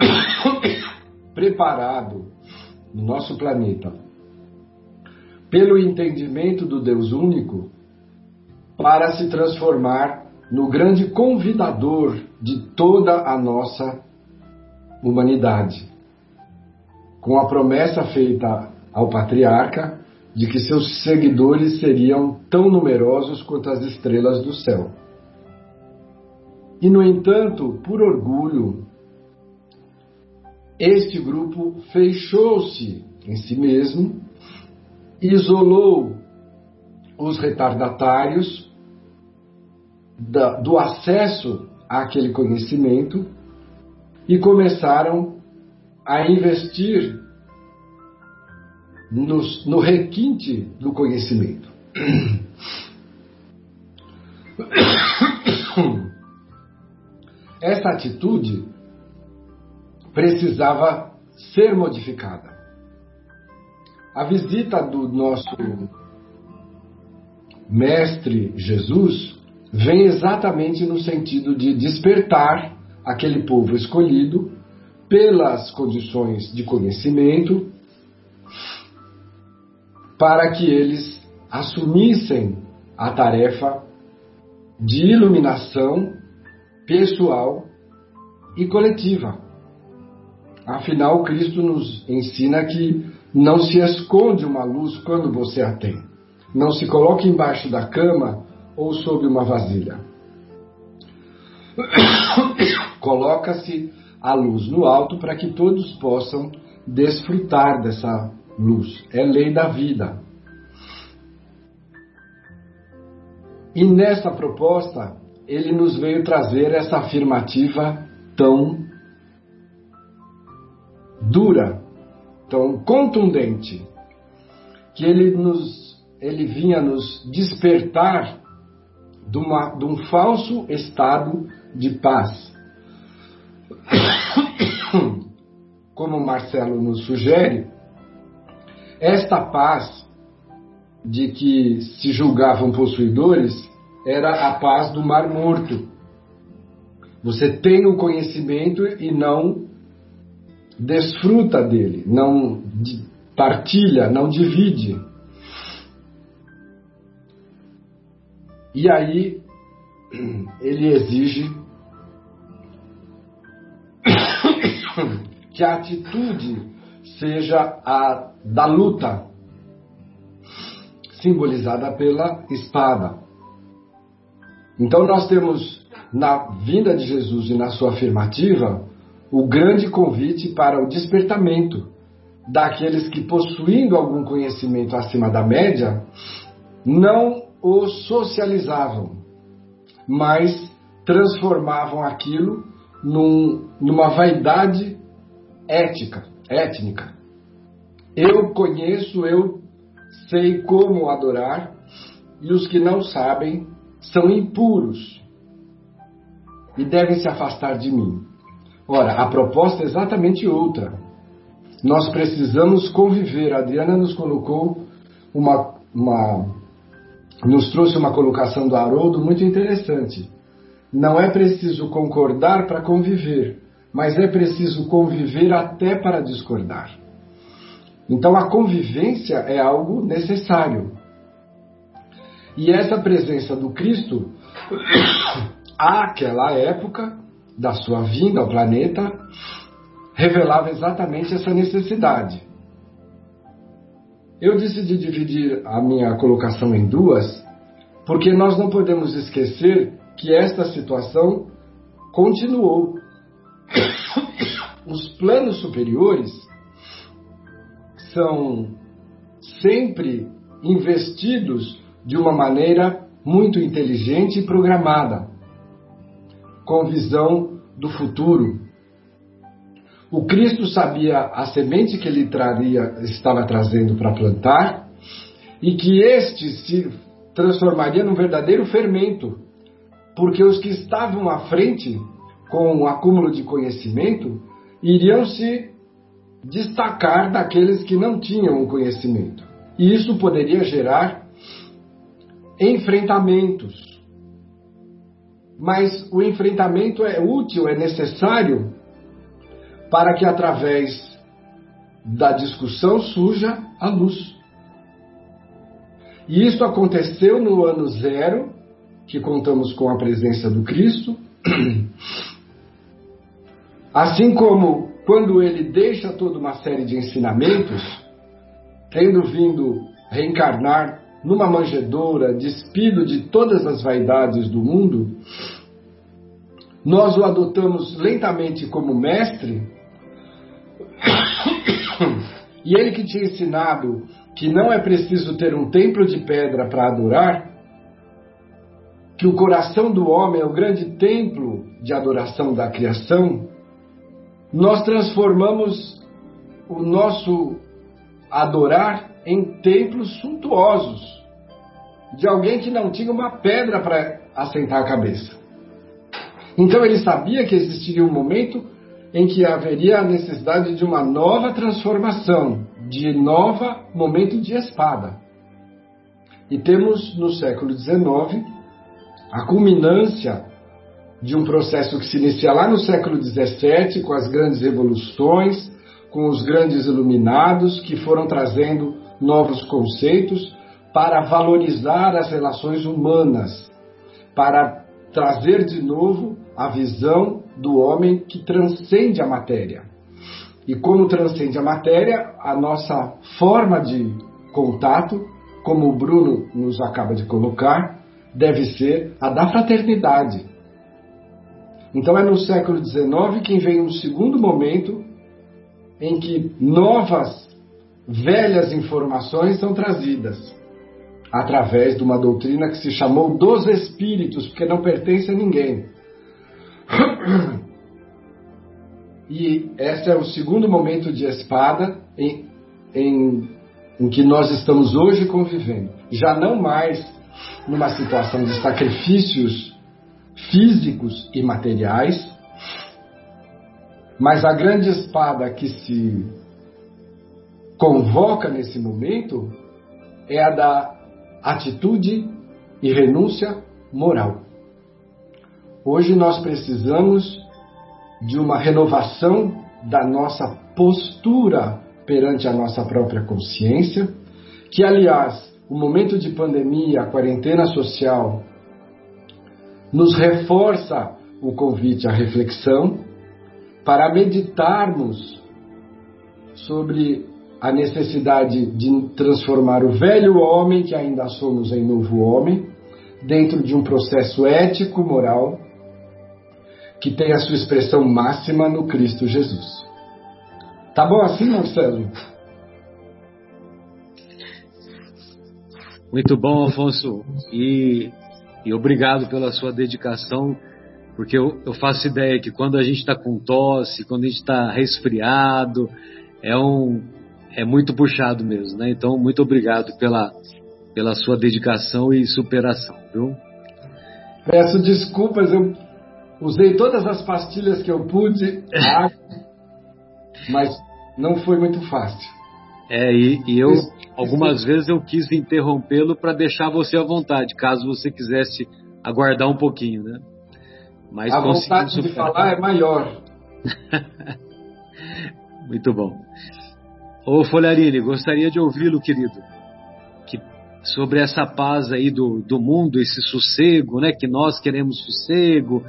<coughs> preparado no nosso planeta pelo entendimento do Deus único para se transformar no grande convidador de toda a nossa humanidade. Com a promessa feita ao patriarca de que seus seguidores seriam tão numerosos quanto as estrelas do céu. E, no entanto, por orgulho, este grupo fechou-se em si mesmo, isolou os retardatários do acesso àquele conhecimento e começaram a investir no, no requinte do conhecimento. Essa atitude precisava ser modificada. A visita do nosso Mestre Jesus vem exatamente no sentido de despertar aquele povo escolhido pelas condições de conhecimento para que eles assumissem a tarefa de iluminação pessoal e coletiva. Afinal, Cristo nos ensina que não se esconde uma luz quando você a tem. Não se coloca embaixo da cama ou sob uma vasilha. <coughs> Coloca-se a luz no alto para que todos possam desfrutar dessa luz. É lei da vida. E nessa proposta, ele nos veio trazer essa afirmativa tão dura, tão contundente, que ele nos ele vinha nos despertar de, uma, de um falso estado de paz. <coughs> Como Marcelo nos sugere, esta paz de que se julgavam possuidores era a paz do mar morto. Você tem o conhecimento e não desfruta dele, não partilha, não divide. E aí <clears throat> ele exige <coughs> que a atitude seja a da luta, simbolizada pela espada. Então nós temos na vinda de Jesus e na sua afirmativa o grande convite para o despertamento daqueles que, possuindo algum conhecimento acima da média, não o socializavam, mas transformavam aquilo num, numa vaidade ética, étnica. Eu conheço, eu sei como adorar, e os que não sabem são impuros e devem se afastar de mim. Ora, a proposta é exatamente outra. Nós precisamos conviver. A Adriana nos colocou uma, uma nos trouxe uma colocação do Haroldo muito interessante. Não é preciso concordar para conviver, mas é preciso conviver até para discordar. Então a convivência é algo necessário. E essa presença do Cristo, <coughs> àquela época da sua vinda ao planeta, revelava exatamente essa necessidade. Eu decidi dividir a minha colocação em duas, porque nós não podemos esquecer que esta situação continuou. <coughs> Os planos superiores são sempre investidos de uma maneira muito inteligente e programada, com visão do futuro. O Cristo sabia a semente que ele traria, estava trazendo para plantar e que este se transformaria num verdadeiro fermento, porque os que estavam à frente com o acúmulo de conhecimento iriam se destacar daqueles que não tinham o conhecimento. E isso poderia gerar enfrentamentos. Mas o enfrentamento é útil, é necessário para que através da discussão surja a luz. E isso aconteceu no ano zero, que contamos com a presença do Cristo, <clears throat> assim como quando ele deixa toda uma série de ensinamentos, tendo vindo reencarnar numa manjedoura, despido de todas as vaidades do mundo, nós o adotamos lentamente como mestre, <coughs> e ele que tinha ensinado que não é preciso ter um templo de pedra para adorar, que o coração do homem é o grande templo de adoração da criação, nós transformamos o nosso adorar em templos suntuosos de alguém que não tinha uma pedra para assentar a cabeça. Então ele sabia que existiria um momento em que haveria a necessidade de uma nova transformação, de novo momento de espada. E temos no século XIX a culminância de um processo que se inicia lá no século XVII, com as grandes revoluções, com os grandes iluminados que foram trazendo novos conceitos para valorizar as relações humanas, para trazer de novo a visão do homem que transcende a matéria. E como transcende a matéria, a nossa forma de contato, como o Bruno nos acaba de colocar, deve ser a da fraternidade, então é no século XIX que vem um segundo momento em que novas, velhas informações são trazidas através de uma doutrina que se chamou dos espíritos, porque não pertence a ninguém. E esse é o segundo momento de espada em, em, em que nós estamos hoje convivendo. Já não mais numa situação de sacrifícios físicos e materiais, mas a grande espada que se convoca nesse momento é a da atitude e renúncia moral. Hoje nós precisamos de uma renovação da nossa postura perante a nossa própria consciência, que aliás, o momento de pandemia, a quarentena social nos reforça o convite à reflexão para meditarmos sobre a necessidade de transformar o velho homem, que ainda somos, em novo homem, dentro de um processo ético, moral, que tem a sua expressão máxima no Cristo Jesus. Tá bom assim, Marcelo? Muito bom, Afonso. E e obrigado pela sua dedicação, porque eu, eu faço ideia que quando a gente está com tosse, quando a gente está resfriado, é, um, é muito puxado mesmo, né? Então, muito obrigado pela, pela sua dedicação e superação, viu? Peço desculpas, eu usei todas as pastilhas que eu pude, <laughs> mas não foi muito fácil. É, e, e eu, algumas vezes eu quis interrompê-lo para deixar você à vontade, caso você quisesse aguardar um pouquinho, né? Mas a vontade de falar é maior. <laughs> Muito bom. Ô Folharini, gostaria de ouvi-lo, querido. Que, sobre essa paz aí do, do mundo, esse sossego, né? Que nós queremos sossego,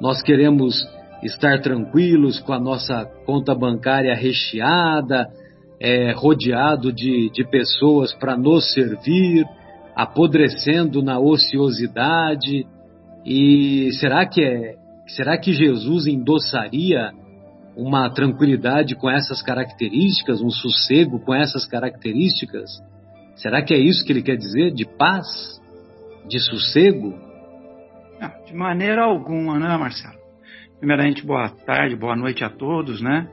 nós queremos estar tranquilos com a nossa conta bancária recheada, é, rodeado de, de pessoas para nos servir, apodrecendo na ociosidade. E será que é, será que Jesus endossaria uma tranquilidade com essas características, um sossego com essas características? Será que é isso que ele quer dizer? De paz? De sossego? <laughs> De maneira alguma, né, Marcelo? Primeiramente, boa tarde, boa noite a todos, né?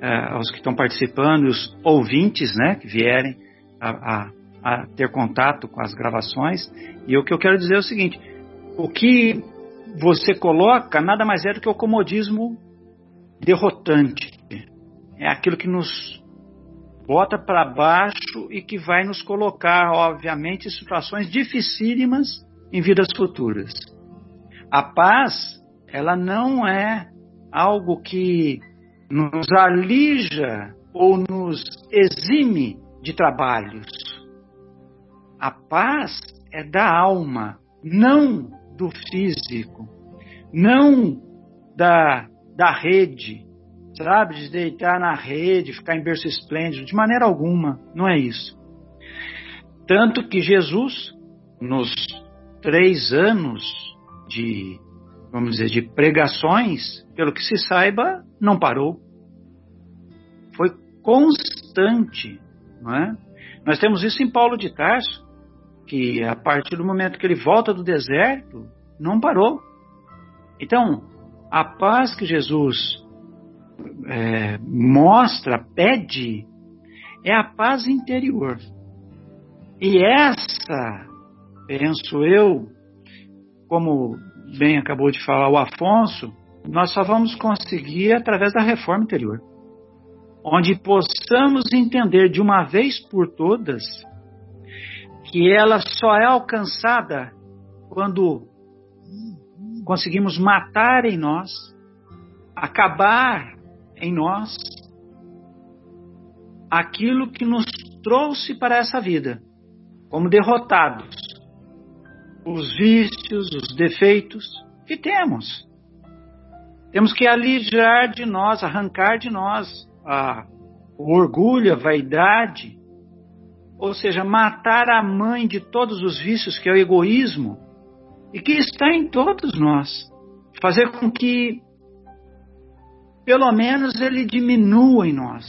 É, aos que estão participando, os ouvintes, né, que vierem a, a, a ter contato com as gravações. E o que eu quero dizer é o seguinte: o que você coloca nada mais é do que o comodismo derrotante. É aquilo que nos bota para baixo e que vai nos colocar, obviamente, em situações dificílimas em vidas futuras. A paz, ela não é algo que nos alija ou nos exime de trabalhos. A paz é da alma, não do físico, não da da rede, sabe? De deitar na rede, ficar em berço esplêndido, de maneira alguma, não é isso. Tanto que Jesus, nos três anos de, vamos dizer, de pregações, pelo que se saiba, não parou. Foi constante, não é? Nós temos isso em Paulo de Tarso, que a partir do momento que ele volta do deserto, não parou. Então, a paz que Jesus é, mostra, pede, é a paz interior. E essa, penso eu, como bem acabou de falar o Afonso, nós só vamos conseguir através da reforma interior. Onde possamos entender de uma vez por todas que ela só é alcançada quando conseguimos matar em nós, acabar em nós aquilo que nos trouxe para essa vida, como derrotados, os vícios, os defeitos que temos. Temos que alijar de nós, arrancar de nós a, o orgulho, a vaidade, ou seja, matar a mãe de todos os vícios, que é o egoísmo, e que está em todos nós. Fazer com que, pelo menos, ele diminua em nós.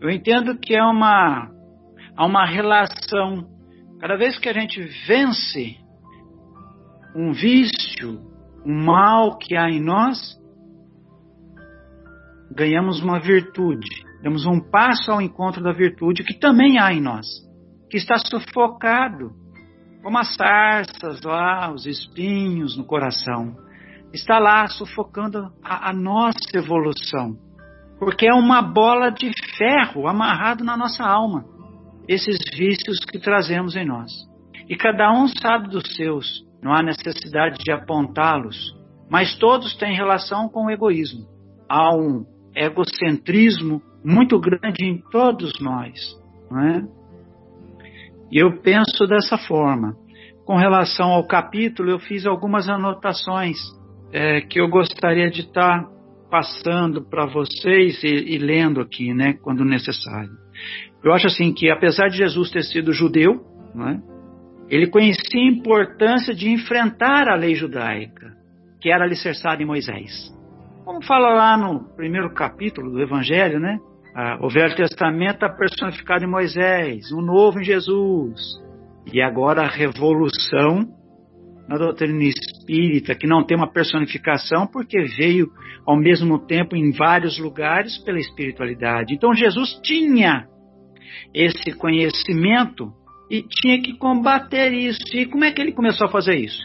Eu entendo que é uma, há uma relação. Cada vez que a gente vence um vício, um mal que há em nós, ganhamos uma virtude, damos um passo ao encontro da virtude que também há em nós, que está sufocado como as sarças lá, os espinhos no coração. Está lá sufocando a, a nossa evolução. Porque é uma bola de ferro amarrado na nossa alma. Esses vícios que trazemos em nós. E cada um sabe dos seus. Não há necessidade de apontá-los. Mas todos têm relação com o egoísmo. Há um egocentrismo muito grande em todos nós. É? E eu penso dessa forma. Com relação ao capítulo, eu fiz algumas anotações é, que eu gostaria de estar passando para vocês e, e, lendo aqui, né, quando necessário. Eu acho assim que, apesar de Jesus ter sido judeu, é, ele conhecia a importância de enfrentar a lei judaica, que era alicerçada em Moisés. Como fala lá no primeiro capítulo do Evangelho, né? Ah, o Velho Testamento está personificado em Moisés, o Novo em Jesus. E agora a revolução na doutrina espírita, que não tem uma personificação, porque veio ao mesmo tempo em vários lugares pela espiritualidade. Então Jesus tinha esse conhecimento e tinha que combater isso. E como é que ele começou a fazer isso?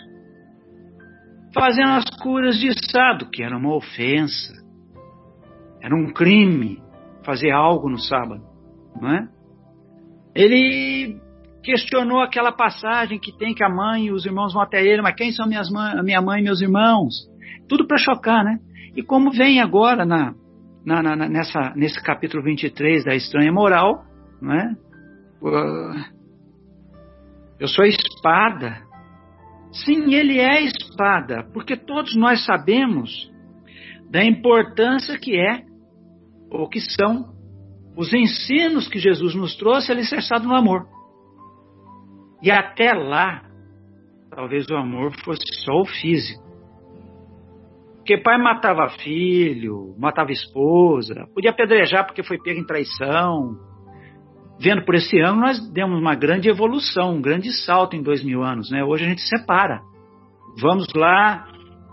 Fazendo as curas de sábado, que era uma ofensa, era um crime fazer algo no sábado. não é? Ele questionou aquela passagem que tem que a mãe e os irmãos vão até ele, mas quem são minhas mãe, minha mãe e meus irmãos? Tudo para chocar, né? E como vem agora na, na, na, nessa, nesse capítulo 23 da estranha moral, né? Eu sou a espada. Sim, ele é a espada, porque todos nós sabemos da importância que é ou que são os ensinos que Jesus nos trouxe alicerçado no amor. E até lá, talvez o amor fosse só o físico. Porque pai matava filho, matava esposa, podia apedrejar porque foi pego em traição. Vendo por esse ano, nós demos uma grande evolução, um grande salto em dois mil anos. Né? Hoje a gente separa. Vamos lá,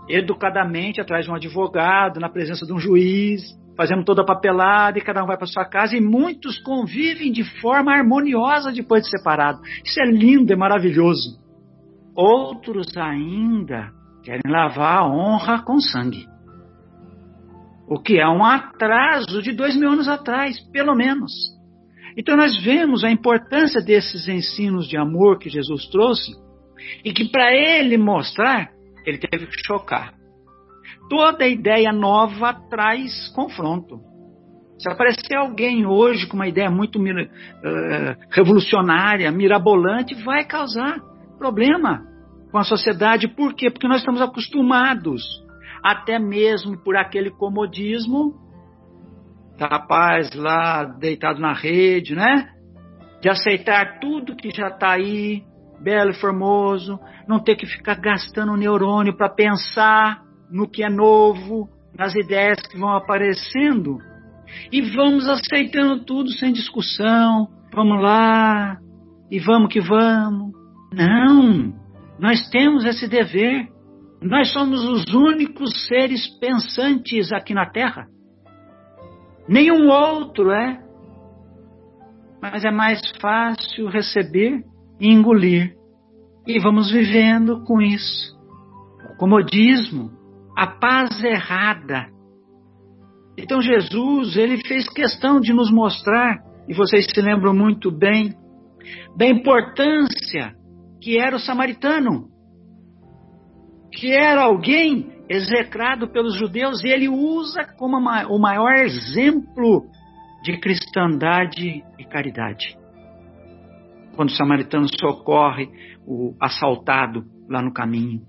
educadamente, atrás de um advogado, na presença de um juiz, fazemos toda a papelada e cada um vai para sua casa e muitos convivem de forma harmoniosa depois de separado. Isso é lindo, é maravilhoso. Outros ainda querem lavar a honra com sangue. O que é um atraso de dois mil anos atrás, pelo menos. Então nós vemos a importância desses ensinos de amor que Jesus trouxe e que para ele mostrar, ele teve que chocar. Toda ideia nova traz confronto. Se aparecer alguém hoje com uma ideia muito uh, revolucionária, mirabolante, vai causar problema com a sociedade. Por quê? Porque nós estamos acostumados, até mesmo por aquele comodismo, rapaz lá deitado na rede, né? De aceitar tudo que já está aí, belo e formoso, não ter que ficar gastando neurônio para pensar no que é novo, nas ideias que vão aparecendo e vamos aceitando tudo sem discussão. Vamos lá e vamos que vamos. Não, nós temos esse dever. Nós somos os únicos seres pensantes aqui na Terra. Nenhum outro é. Mas é mais fácil receber e engolir. E vamos vivendo com isso. O comodismo, a paz errada. Então Jesus, ele fez questão de nos mostrar, e vocês se lembram muito bem, da importância que era o samaritano, que era alguém execrado pelos judeus, e ele usa como o maior exemplo de cristandade e caridade. Quando o samaritano socorre o assaltado lá no caminho.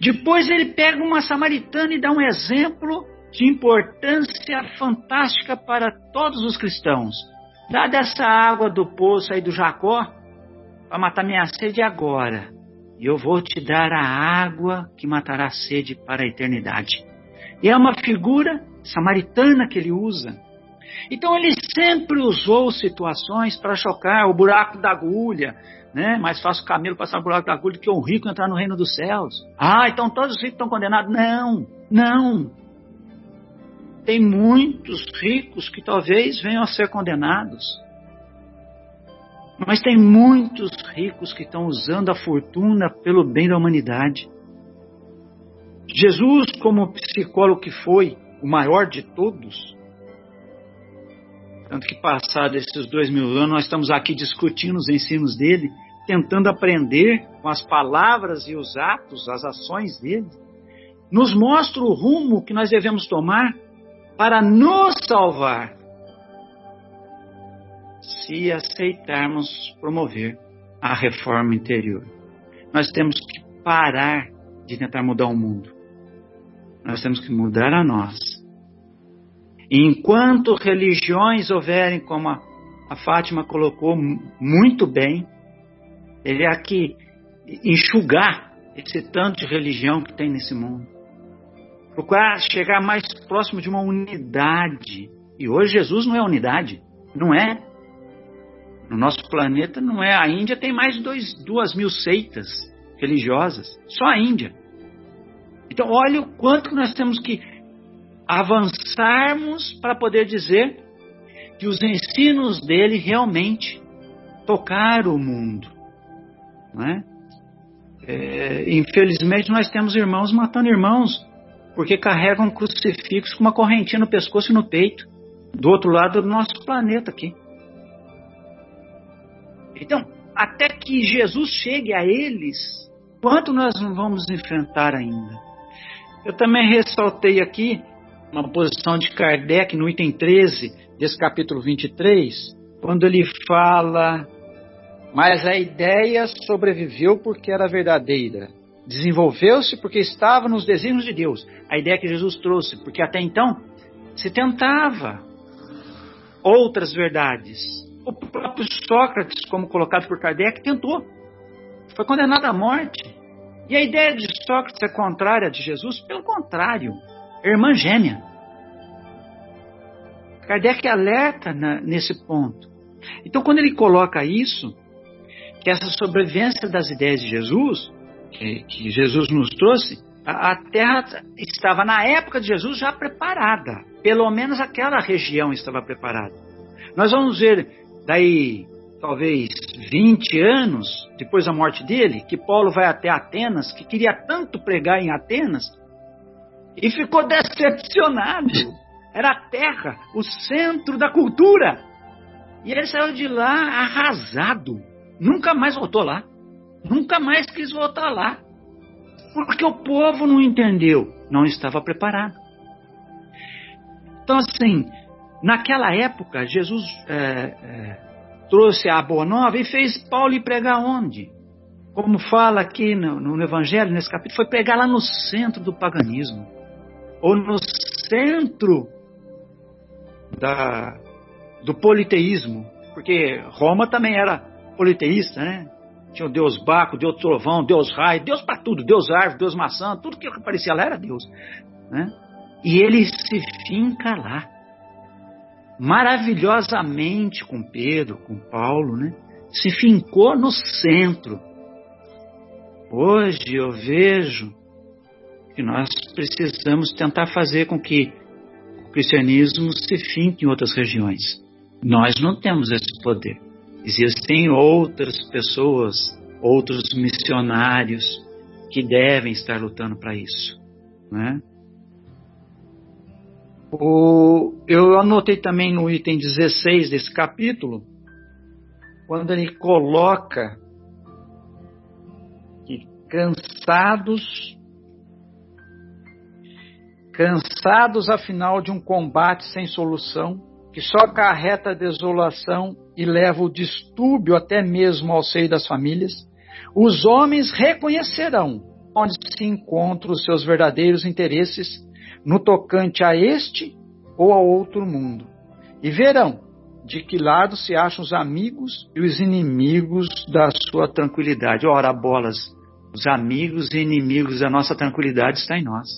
Depois ele pega uma samaritana e dá um exemplo de importância fantástica para todos os cristãos. Dá dessa água do poço aí do Jacó para matar minha sede agora. E eu vou te dar a água que matará a sede para a eternidade. E é uma figura samaritana que ele usa. Então ele sempre usou situações para chocar o buraco da agulha, né? Mais fácil o camelo passar por buraco da agulha do que o rico entrar no reino dos céus. Ah, então todos os ricos estão condenados? Não, não. Tem muitos ricos que talvez venham a ser condenados. Mas tem muitos ricos que estão usando a fortuna pelo bem da humanidade. Jesus, como psicólogo que foi, o maior de todos, tanto que, passado esses dois mil anos, nós estamos aqui discutindo os ensinos dele, tentando aprender com as palavras e os atos, as ações dele. Nos mostra o rumo que nós devemos tomar para nos salvar, se aceitarmos promover a reforma interior. Nós temos que parar de tentar mudar o mundo. Nós temos que mudar a nós enquanto religiões houverem, como a, a Fátima colocou muito bem, ele é aqui enxugar esse tanto de religião que tem nesse mundo. Procurar chegar mais próximo de uma unidade. E hoje Jesus não é unidade, não é. No nosso planeta não é. A Índia tem mais de duas mil seitas religiosas, só a Índia. Então, olha o quanto nós temos que avançarmos para poder dizer que os ensinos dele realmente tocaram o mundo. Não é? É, infelizmente, nós temos irmãos matando irmãos porque carregam um crucifixo com uma correntinha no pescoço e no peito, do outro lado do nosso planeta aqui. Então, até que Jesus chegue a eles, quanto nós não vamos enfrentar ainda? Eu também ressaltei aqui uma posição de Kardec no item 13 desse capítulo 23, quando ele fala: Mas a ideia sobreviveu porque era verdadeira. Desenvolveu-se porque estava nos desígnios de Deus. A ideia que Jesus trouxe, porque até então se tentava outras verdades. O próprio Sócrates, como colocado por Kardec, tentou. Foi condenado à morte. E a ideia de Sócrates é contrária a de Jesus? Pelo contrário, é irmã gêmea. Kardec alerta na, nesse ponto. Então, quando ele coloca isso, que essa sobrevivência das ideias de Jesus, que, que Jesus nos trouxe, a, a Terra estava na época de Jesus já preparada. Pelo menos aquela região estava preparada. Nós vamos ver daí talvez 20 anos depois da morte dele, que Paulo vai até Atenas, que queria tanto pregar em Atenas, e ficou decepcionado. Era a terra, o centro da cultura. E ele saiu de lá arrasado. Nunca mais voltou lá. Nunca mais quis voltar lá. Porque o povo não entendeu, não estava preparado. Então, assim, naquela época, Jesus é, é, trouxe a Boa Nova e fez Paulo ir pregar onde? Como fala aqui no, no Evangelho, nesse capítulo, foi pregar lá no centro do paganismo, ou no centro da, do politeísmo, porque Roma também era politeísta, né? Tinha o Deus Baco, Deus Trovão, Deus Raio, Deus para tudo, Deus Árvore, Deus Maçã, tudo que aparecia lá era Deus. Né? E ele se finca lá maravilhosamente com Pedro, com Paulo, né? Se fincou no centro. Hoje eu vejo que nós precisamos tentar fazer com que o cristianismo se finque em outras regiões. Nós não temos esse poder. Existem outras pessoas, outros missionários que devem estar lutando para isso. Né? O, eu anotei também no item 16 desse capítulo, quando ele coloca que cansados, cansados afinal de um combate sem solução, que só acarreta desolação e leva o distúrbio até mesmo ao seio das famílias, os homens reconhecerão onde se encontram os seus verdadeiros interesses no tocante a este ou a outro mundo, e verão de que lado se acham os amigos e os inimigos da sua tranquilidade. Ora, bolas, os amigos e inimigos da nossa tranquilidade estão em nós.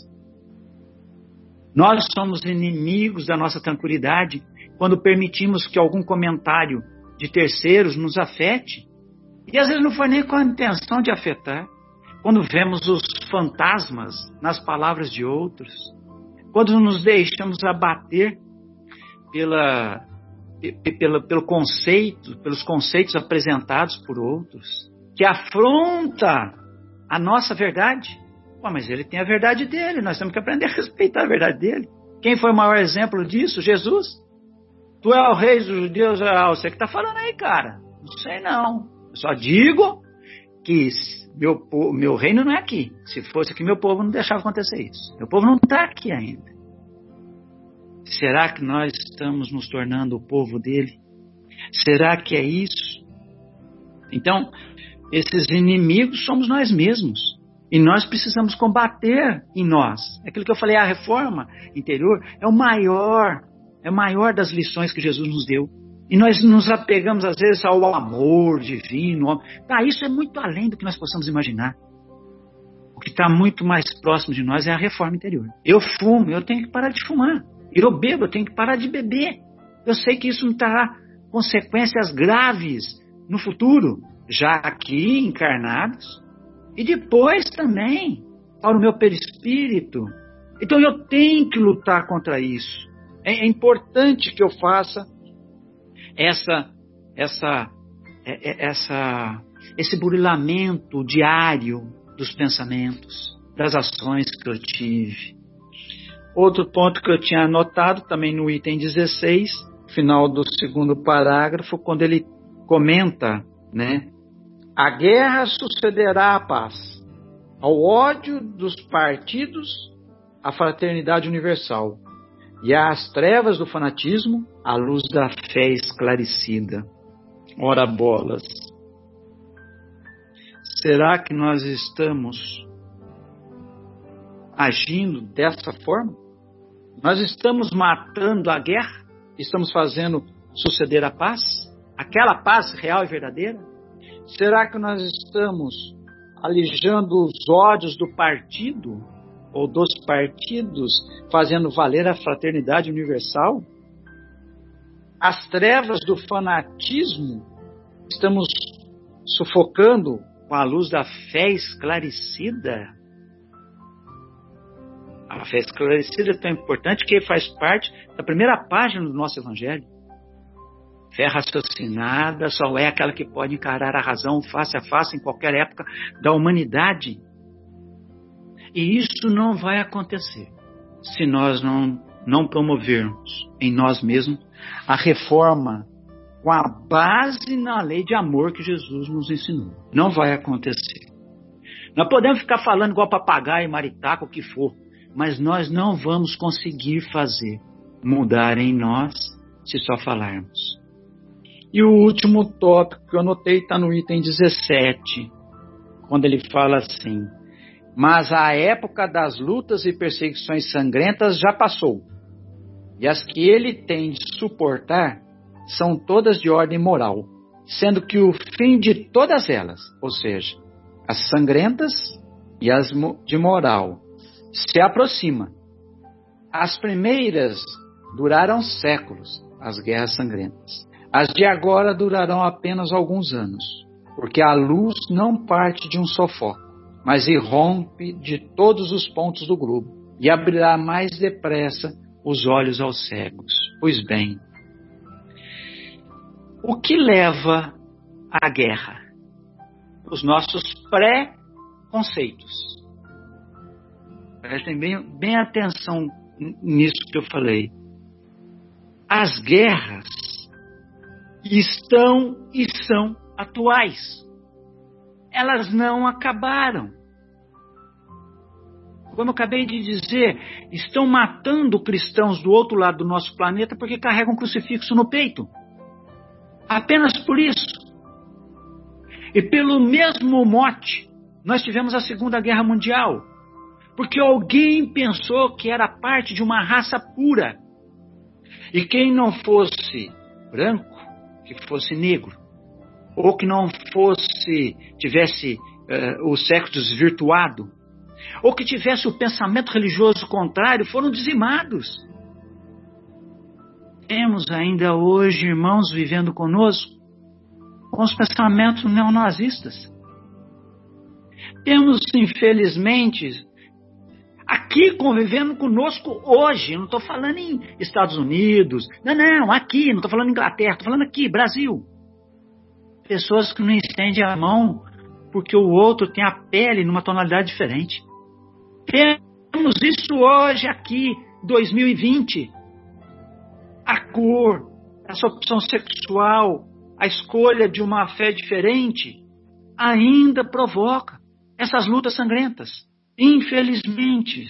Nós somos inimigos da nossa tranquilidade quando permitimos que algum comentário de terceiros nos afete. E às vezes não foi nem com a intenção de afetar. Quando vemos os fantasmas nas palavras de outros, quando nos deixamos abater pela, pela, pelo conceito, pelos conceitos apresentados por outros, que afronta a nossa verdade. Pô, mas ele tem a verdade dele, nós temos que aprender a respeitar a verdade dele. Quem foi o maior exemplo disso? Jesus. Tu é o rei dos judeus, ah, você que está falando aí, cara. Não sei não. Eu só digo que meu, meu reino não é aqui. Se fosse aqui, meu povo não deixava acontecer isso. Meu povo não está aqui ainda. Será que nós estamos nos tornando o povo dele? Será que é isso? Então, esses inimigos somos nós mesmos. E nós precisamos combater em nós. Aquilo que eu falei, a reforma interior é o maior, é o maior das lições que Jesus nos deu. E nós nos apegamos, às vezes, ao amor divino. Tá, isso é muito além do que nós possamos imaginar. O que está muito mais próximo de nós é a reforma interior. Eu fumo, eu tenho que parar de fumar. Eu bebo, eu tenho que parar de beber. Eu sei que isso não terá consequências graves no futuro, já aqui encarnados, e depois também para o meu perispírito. Então eu tenho que lutar contra isso. É, é importante que eu faça essa, essa, é, é, essa, esse burilamento diário dos pensamentos, das ações que eu tive. Outro ponto que eu tinha anotado também no item 16, final do segundo parágrafo, quando ele comenta né? A guerra sucederá à paz, ao ódio dos partidos, a fraternidade universal, e às trevas do fanatismo, a luz da fé esclarecida. Ora bolas. Será que nós estamos agindo dessa forma? Nós estamos matando a guerra? Estamos fazendo suceder a paz? Aquela paz real e verdadeira? Será que nós estamos alijando os ódios do partido ou dos partidos, fazendo valer a fraternidade universal? As trevas do fanatismo estamos sufocando com a luz da fé esclarecida? A fé esclarecida é tão importante que faz parte da primeira página do nosso Evangelho. Fé raciocinada só é aquela que pode encarar a razão face a face em qualquer época da humanidade. E isso não vai acontecer se nós não, não promovermos em nós mesmos a reforma com a base na lei de amor que Jesus nos ensinou. Não vai acontecer. Nós podemos ficar falando igual papagaio, maritaco, o que for, mas nós não vamos conseguir fazer mudar em nós se só falarmos. E o último tópico que eu anotei está no item 17, quando ele fala assim: Mas a época das lutas e perseguições sangrentas já passou, e as que ele tem de suportar são todas de ordem moral, sendo que o fim de todas elas, ou seja, as sangrentas e as de moral, se aproxima. As primeiras duraram séculos, as guerras sangrentas. As de agora durarão apenas alguns anos, porque a luz não parte de um só foco, mas irrompe de todos os pontos do globo e abrirá mais depressa os olhos aos cegos. Pois bem, o que leva à guerra? Os nossos pré-conceitos. Prestem bem, bem atenção nisso que eu falei. As guerras estão e são atuais. Elas não acabaram. Como eu acabei de dizer, estão matando cristãos do outro lado do nosso planeta porque carregam um crucifixo no peito. Apenas por isso. E pelo mesmo mote, nós tivemos a Segunda Guerra Mundial. Porque alguém pensou que era parte de uma raça pura. E quem não fosse branco, que fosse negro, ou que não fosse, tivesse uh, o sexo desvirtuado, ou que tivesse o pensamento religioso contrário, foram dizimados. Temos ainda hoje irmãos vivendo conosco com os pensamentos neonazistas. Temos, infelizmente, aqui convivendo conosco hoje. Não estou falando em Estados Unidos. Não, não, aqui. Não estou falando em Inglaterra. Estou falando aqui, Brasil. Pessoas que não estendem a mão porque o outro tem a pele numa tonalidade diferente. Temos isso hoje aqui, 2020. A cor, essa opção sexual, a escolha de uma fé diferente, ainda provoca essas lutas sangrentas. Infelizmente,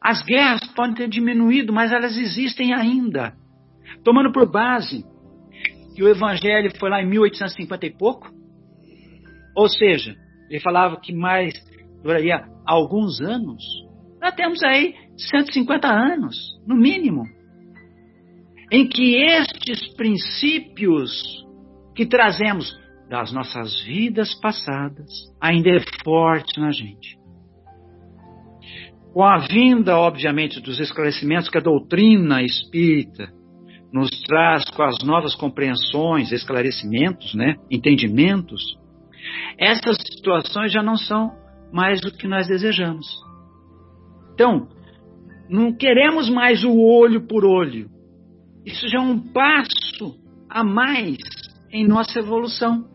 as guerras podem ter diminuído, mas elas existem ainda. Tomando por base que o Evangelho foi lá em 1850 e pouco, ou seja, ele falava que mais duraria alguns anos. Nós temos aí 150 anos, no mínimo, em que estes princípios que trazemos das nossas vidas passadas ainda é forte na gente com a vinda, obviamente, dos esclarecimentos que a doutrina espírita nos traz com as novas compreensões, esclarecimentos, né, entendimentos, essas situações já não são mais o que nós desejamos. Então, não queremos mais o olho por olho. Isso já é um passo a mais em nossa evolução.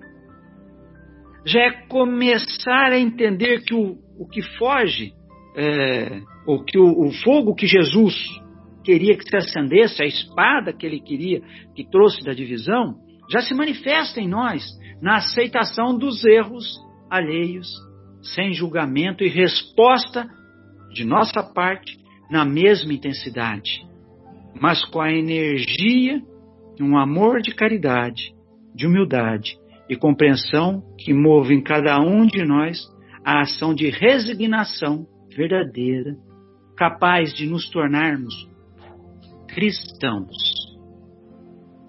Já é começar a entender que o, o que foge é, o, que o, o fogo que Jesus queria que se acendesse, a espada que ele queria que trouxe da divisão, já se manifesta em nós, na aceitação dos erros alheios, sem julgamento e resposta de nossa parte na mesma intensidade, mas com a energia um amor de caridade, de humildade e compreensão que move em cada um de nós a ação de resignação verdadeira, capaz de nos tornarmos cristãos.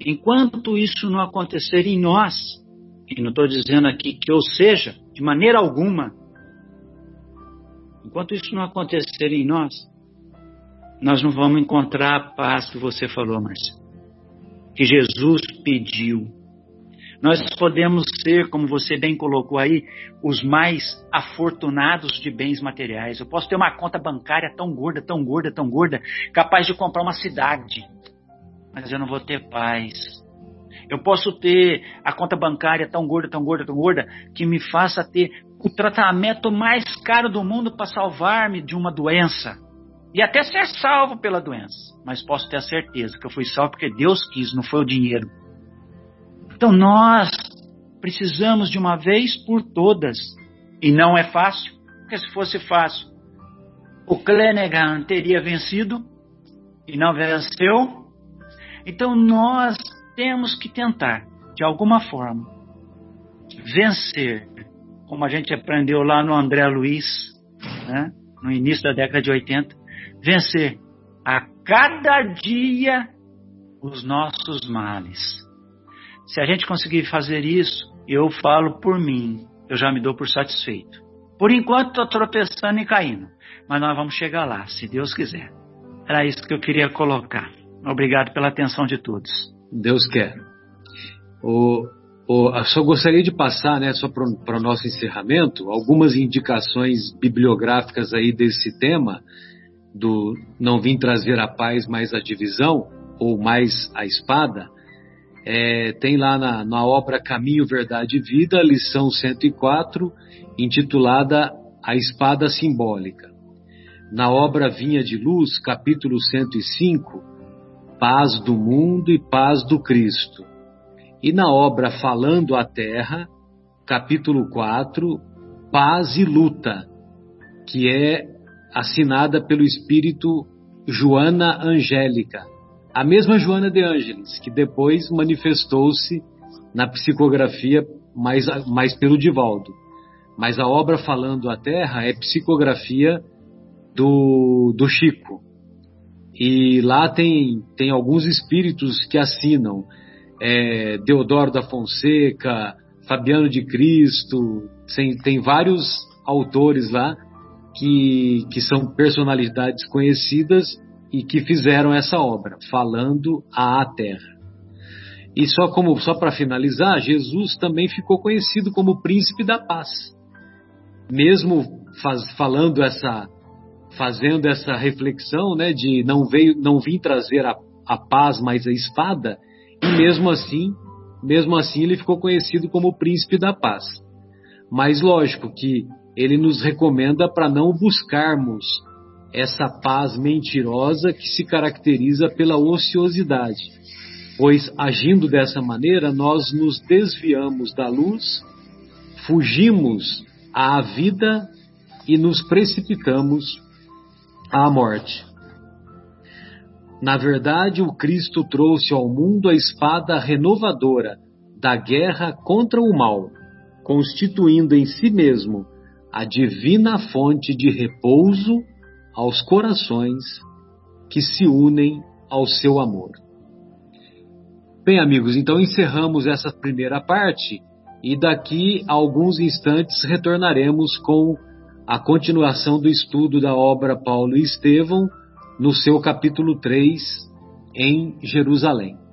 Enquanto isso não acontecer em nós, e não estou dizendo aqui que eu seja, de maneira alguma, enquanto isso não acontecer em nós, nós não vamos encontrar a paz que você falou, Marcelo, que Jesus pediu nós podemos ser, como você bem colocou aí, os mais afortunados de bens materiais. Eu posso ter uma conta bancária tão gorda, tão gorda, tão gorda, capaz de comprar uma cidade, mas eu não vou ter paz. Eu posso ter a conta bancária tão gorda, tão gorda, tão gorda, que me faça ter o tratamento mais caro do mundo para salvar-me de uma doença. E até ser salvo pela doença. Mas posso ter a certeza que eu fui salvo porque Deus quis, não foi o dinheiro. Então nós precisamos de uma vez por todas, e não é fácil, porque se fosse fácil, o Klenegan teria vencido e não venceu. Então nós temos que tentar, de alguma forma, vencer, como a gente aprendeu lá no André Luiz, né, no início da década de 80, vencer a cada dia os nossos males. Se a gente conseguir fazer isso, eu falo por mim, eu já me dou por satisfeito. Por enquanto estou tropeçando e caindo, mas nós vamos chegar lá, se Deus quiser. Era isso que eu queria colocar. Obrigado pela atenção de todos. Deus quer. O, o, só gostaria de passar, né, só para o nosso encerramento, algumas indicações bibliográficas aí desse tema, do não vim trazer a paz, mas a divisão, ou mais a espada. É, tem lá na, na obra Caminho, Verdade e Vida, lição 104, intitulada A Espada Simbólica. Na obra Vinha de Luz, capítulo 105, Paz do Mundo e Paz do Cristo. E na obra Falando a Terra, capítulo 4, Paz e Luta, que é assinada pelo espírito Joana Angélica a mesma Joana de Ângeles, que depois manifestou-se na psicografia mais, mais pelo Divaldo. Mas a obra Falando a Terra é psicografia do, do Chico. E lá tem, tem alguns espíritos que assinam. É, Deodoro da Fonseca, Fabiano de Cristo, tem, tem vários autores lá que, que são personalidades conhecidas e que fizeram essa obra, falando à terra. E só como só para finalizar, Jesus também ficou conhecido como príncipe da paz. Mesmo faz, falando essa fazendo essa reflexão, né, de não veio não vim trazer a, a paz, mas a espada, e mesmo assim, mesmo assim ele ficou conhecido como príncipe da paz. Mas lógico que ele nos recomenda para não buscarmos essa paz mentirosa que se caracteriza pela ociosidade, pois agindo dessa maneira nós nos desviamos da luz, fugimos à vida e nos precipitamos à morte. Na verdade, o Cristo trouxe ao mundo a espada renovadora da guerra contra o mal, constituindo em si mesmo a divina fonte de repouso aos corações que se unem ao seu amor. Bem, amigos, então encerramos essa primeira parte e daqui a alguns instantes retornaremos com a continuação do estudo da obra Paulo e Estevão no seu capítulo 3 em Jerusalém.